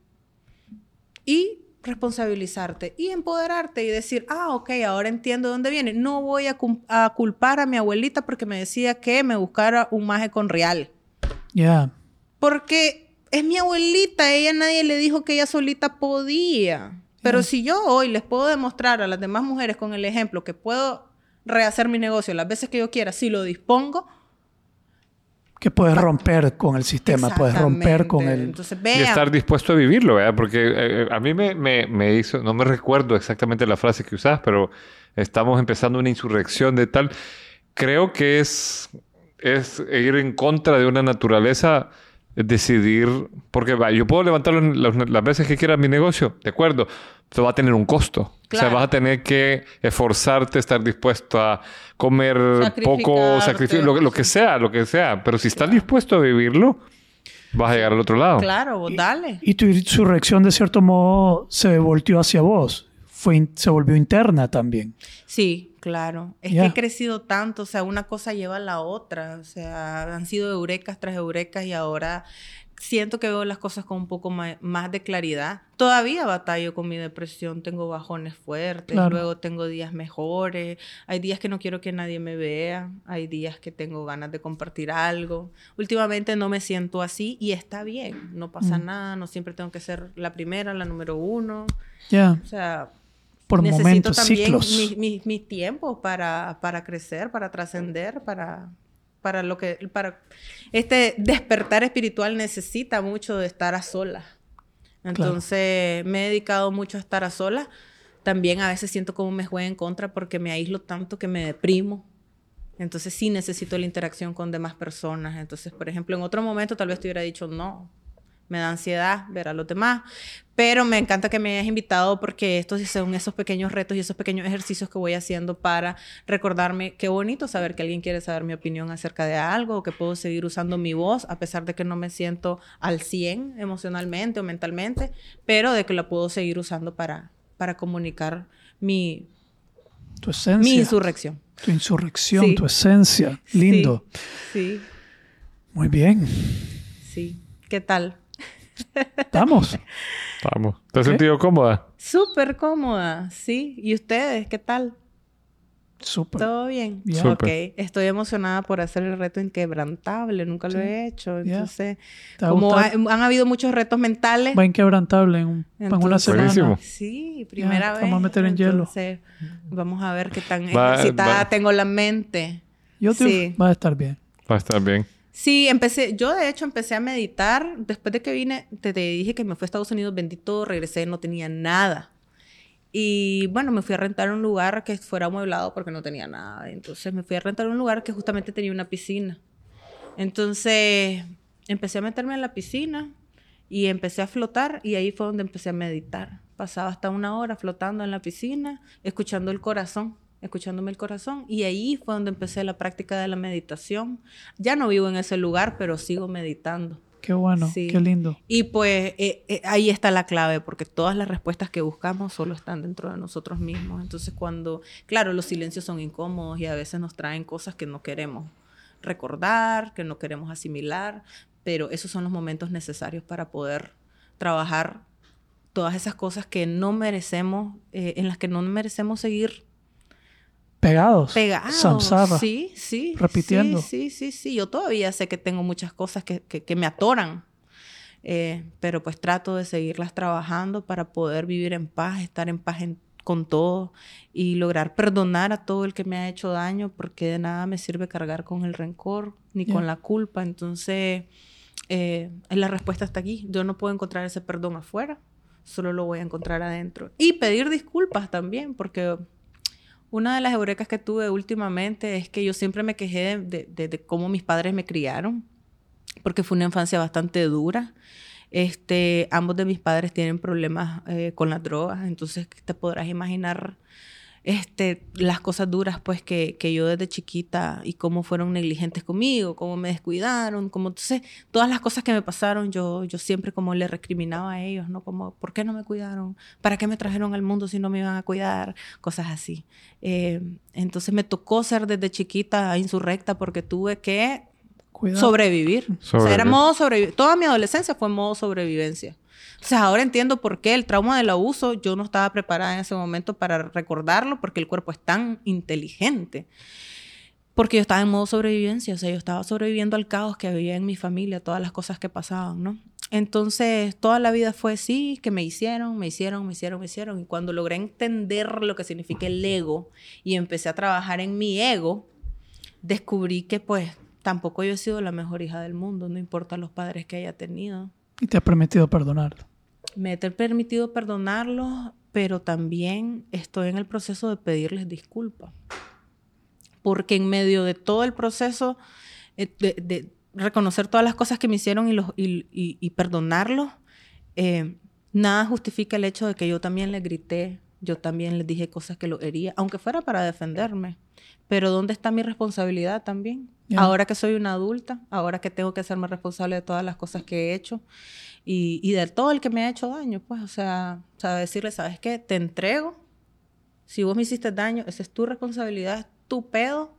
y responsabilizarte y empoderarte y decir, ah, ok, ahora entiendo de dónde viene. No voy a, a culpar a mi abuelita porque me decía que me buscara un maje con real. Ya. Porque es mi abuelita, ella nadie le dijo que ella solita podía. Pero si yo hoy les puedo demostrar a las demás mujeres con el ejemplo que puedo rehacer mi negocio las veces que yo quiera, si lo dispongo, Que puedes romper con el sistema, puedes romper con el... Entonces, Y estar dispuesto a vivirlo, ¿verdad? Porque eh, a mí me, me, me hizo, no me recuerdo exactamente la frase que usás, pero estamos empezando una insurrección de tal. Creo que es, es ir en contra de una naturaleza, decidir, porque va, yo puedo levantar las, las veces que quiera mi negocio, de acuerdo, pero va a tener un costo. O sea, Claro. vas a tener que esforzarte, estar dispuesto a comer poco, sacrificio, lo, lo que sea, lo que sea. Pero si estás dispuesto a vivirlo, vas a llegar al otro lado. claro, vos dale. Y tu insurrección, de cierto modo, se volteó hacia vos. Fue se volvió interna también. Sí, claro. Es Ya. que he crecido tanto, o sea, una cosa lleva a la otra. O sea, han sido eurecas tras eurecas y ahora siento que veo las cosas con un poco más, de claridad. Todavía batallo con mi depresión, tengo bajones fuertes, Claro. luego tengo días mejores, hay días que no quiero que nadie me vea, hay días que tengo ganas de compartir algo. Últimamente no me siento así y está bien, no pasa Mm. nada, no siempre tengo que ser la primera, la número uno. Ya. O sea, Por necesito momentos, también ciclos. mi, mi- mi tiempo para, para crecer, para trascender, para, para lo que, para este despertar espiritual necesita mucho de estar a solas. Entonces me he dedicado mucho a estar a solas. También a veces siento como me juega en contra porque me aíslo tanto que me deprimo. Entonces sí necesito la interacción con demás personas. Entonces, por ejemplo, en otro momento tal vez te hubiera dicho no. Me da ansiedad ver a los demás. Pero me encanta que me hayas invitado porque estos son esos pequeños retos y esos pequeños ejercicios que voy haciendo para recordarme qué bonito saber que alguien quiere saber mi opinión acerca de algo o que puedo seguir usando mi voz a pesar de que no me siento al 100 emocionalmente o mentalmente, pero de que la puedo seguir usando para, para comunicar mi, Tu esencia. mi insurrección. Tu insurrección, Sí. tu esencia. Lindo. Sí, Muy bien. sí. ¿Qué tal? Estamos. Vamos. ¿Te has sentido cómoda? Súper cómoda, sí. ¿Y ustedes qué tal? Súper. ¿Todo bien? Ya. Súper. Ok. Estoy emocionada por hacer el reto inquebrantable. Nunca lo he hecho. Entonces, ¿Te va a como ha- han habido muchos retos mentales. Va inquebrantable en, un- en una Entonces- semana. Buenísimo. Sí, primera Ya, vez. vamos a meter en hielo. Entonces, vamos a ver qué tan Va- ejercitada va- tengo la mente. YouTube Sí. va a estar bien. Va a estar bien. Sí, empecé, yo de hecho empecé a meditar después de que vine, te, dije que me fui a Estados Unidos, bendito, regresé, no tenía nada. Y bueno, me fui a rentar un lugar que fuera amueblado porque no tenía nada. Entonces me fui a rentar un lugar que justamente tenía una piscina. Entonces empecé a meterme en la piscina y empecé a flotar y ahí fue donde empecé a meditar. Pasaba hasta una hora flotando en la piscina, escuchando el corazón, escuchándome el corazón y ahí fue donde empecé la práctica de la meditación. Ya no vivo en ese lugar, pero sigo meditando. Qué bueno, Sí. qué lindo. Y pues eh, eh, ahí está la clave, porque todas las respuestas que buscamos solo están dentro de nosotros mismos. Entonces cuando, claro, los silencios son incómodos y a veces nos traen cosas que no queremos recordar, que no queremos asimilar, pero esos son los momentos necesarios para poder trabajar todas esas cosas que no merecemos, eh, en las que no merecemos seguir Pegados. pegados. Samsara. Sí, sí. Repitiendo. Sí, sí, sí, sí. Yo todavía sé que tengo muchas cosas que, que- que me atoran. Eh, pero pues trato de seguirlas trabajando para poder vivir en paz, estar en paz en- con todo y lograr perdonar a todo el que me ha hecho daño, porque de nada me sirve cargar con el rencor ni con la culpa. Entonces, eh, la respuesta está aquí. Yo no puedo encontrar ese perdón afuera, solo lo voy a encontrar adentro. Y pedir disculpas también, porque una de las eurecas que tuve últimamente es que yo siempre me quejé de, cómo mis padres me criaron, porque fue una infancia bastante dura. Este, ambos de mis padres tienen problemas eh, con las drogas, entonces te podrás imaginar este, las cosas duras pues que, que yo desde chiquita y cómo fueron negligentes conmigo, cómo me descuidaron, como entonces todas las cosas que me pasaron yo, yo siempre como le recriminaba a ellos, ¿no? Como, ¿por qué no me cuidaron? ¿Para qué me trajeron al mundo si no me iban a cuidar? Cosas así. Eh, entonces me tocó ser desde chiquita insurrecta porque tuve que Cuidado. sobrevivir. O sea, era Sobrevivir. modo sobrevivencia. Toda mi adolescencia fue modo sobrevivencia. O sea, ahora entiendo por qué el trauma del abuso, yo no estaba preparada en ese momento para recordarlo porque el cuerpo es tan inteligente. Porque yo estaba en modo sobrevivencia, o sea, yo estaba sobreviviendo al caos que había en mi familia, todas las cosas que pasaban, ¿no? Entonces, toda la vida fue así, que me hicieron, me hicieron, me hicieron, me hicieron. Y cuando logré entender lo que significa el ego y empecé a trabajar en mi ego, descubrí que pues tampoco yo he sido la mejor hija del mundo, no importa los padres que haya tenido. Y te ha permitido perdonar. Me he permitido perdonarlos, pero también estoy en el proceso de pedirles disculpas. Porque en medio de todo el proceso eh, de, reconocer todas las cosas que me hicieron y- y perdonarlos, eh, nada justifica el hecho de que yo también les grité, yo también les dije cosas que lo hería, aunque fuera para defenderme. Pero ¿dónde está mi responsabilidad también? Ahora que soy una adulta, ahora que tengo que hacerme responsable de todas las cosas que he hecho y, de todo el que me ha hecho daño, pues, o sea, decirle, ¿sabes qué? Te entrego. Si vos me hiciste daño, esa es tu responsabilidad, es tu pedo.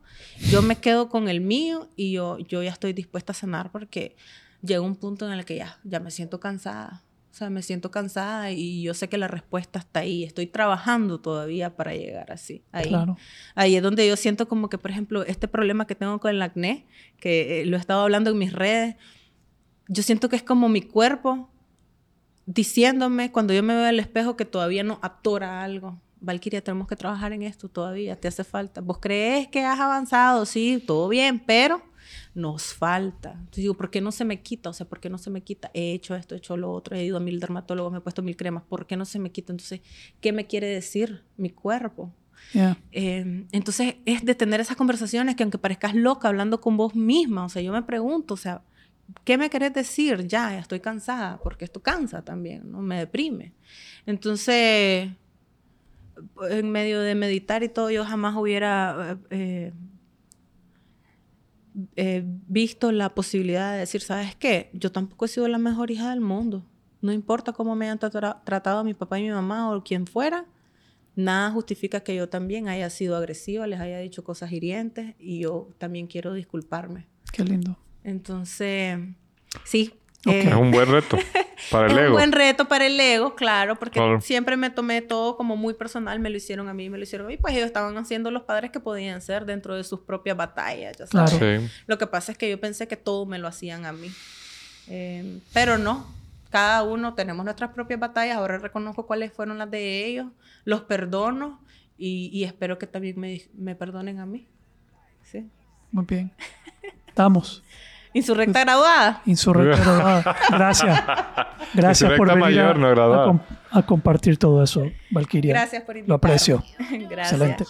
Yo me quedo con el mío y yo, ya estoy dispuesta a sanar porque llega un punto en el que ya me siento cansada. O sea, me siento cansada y yo sé que la respuesta está ahí. Estoy trabajando todavía para llegar así. Ahí. Claro. Ahí es donde yo siento como que, por ejemplo, este problema que tengo con el acné, que eh, lo he estado hablando en mis redes, yo siento que es como mi cuerpo diciéndome cuando yo me veo al espejo que todavía no atora algo. Valkyria, tenemos que trabajar en esto todavía, te hace falta. ¿Vos crees que has avanzado? Sí, todo bien, pero nos falta. Entonces digo, ¿por qué no se me quita? O sea, ¿por qué no se me quita? He hecho esto, he hecho lo otro, he ido a mil dermatólogos, me he puesto mil cremas, ¿por qué no se me quita? Entonces, ¿qué me quiere decir mi cuerpo? Ya. Eh, entonces es de tener esas conversaciones que aunque parezcas loca hablando con vos misma, o sea, yo me pregunto, o sea, ¿qué me querés decir? Ya, ya estoy cansada, porque esto cansa también, ¿no? Me deprime. Entonces, en medio de meditar y todo, yo jamás hubiera eh, eh, visto la posibilidad de decir, ¿sabes qué? Yo tampoco he sido la mejor hija del mundo. No importa cómo me hayan tra- tratado a mi papá y mi mamá o quien fuera, nada justifica que yo también haya sido agresiva, les haya dicho cosas hirientes y yo también quiero disculparme. Qué lindo. Entonces, sí, Eh, Es un buen reto para el es un ego. buen reto para el ego, claro, porque Claro. siempre me tomé todo como muy personal, me lo hicieron a mí, me lo hicieron a mí, pues ellos estaban haciendo los padres que podían ser dentro de sus propias batallas, ya sabes. Claro. Sí. Lo que pasa es que yo pensé que todo me lo hacían a mí. Eh, pero no, cada uno tenemos nuestras propias batallas, ahora reconozco cuáles fueron las de ellos, los perdono y, y espero que también me, me perdonen a mí. Sí. Muy bien. Estamos. Insurrecta graduada. Insurrecta graduada. Gracias. Gracias por venir a, compartir todo eso, Valkyria. Gracias por invitarme. Lo aprecio. Gracias. Excelente.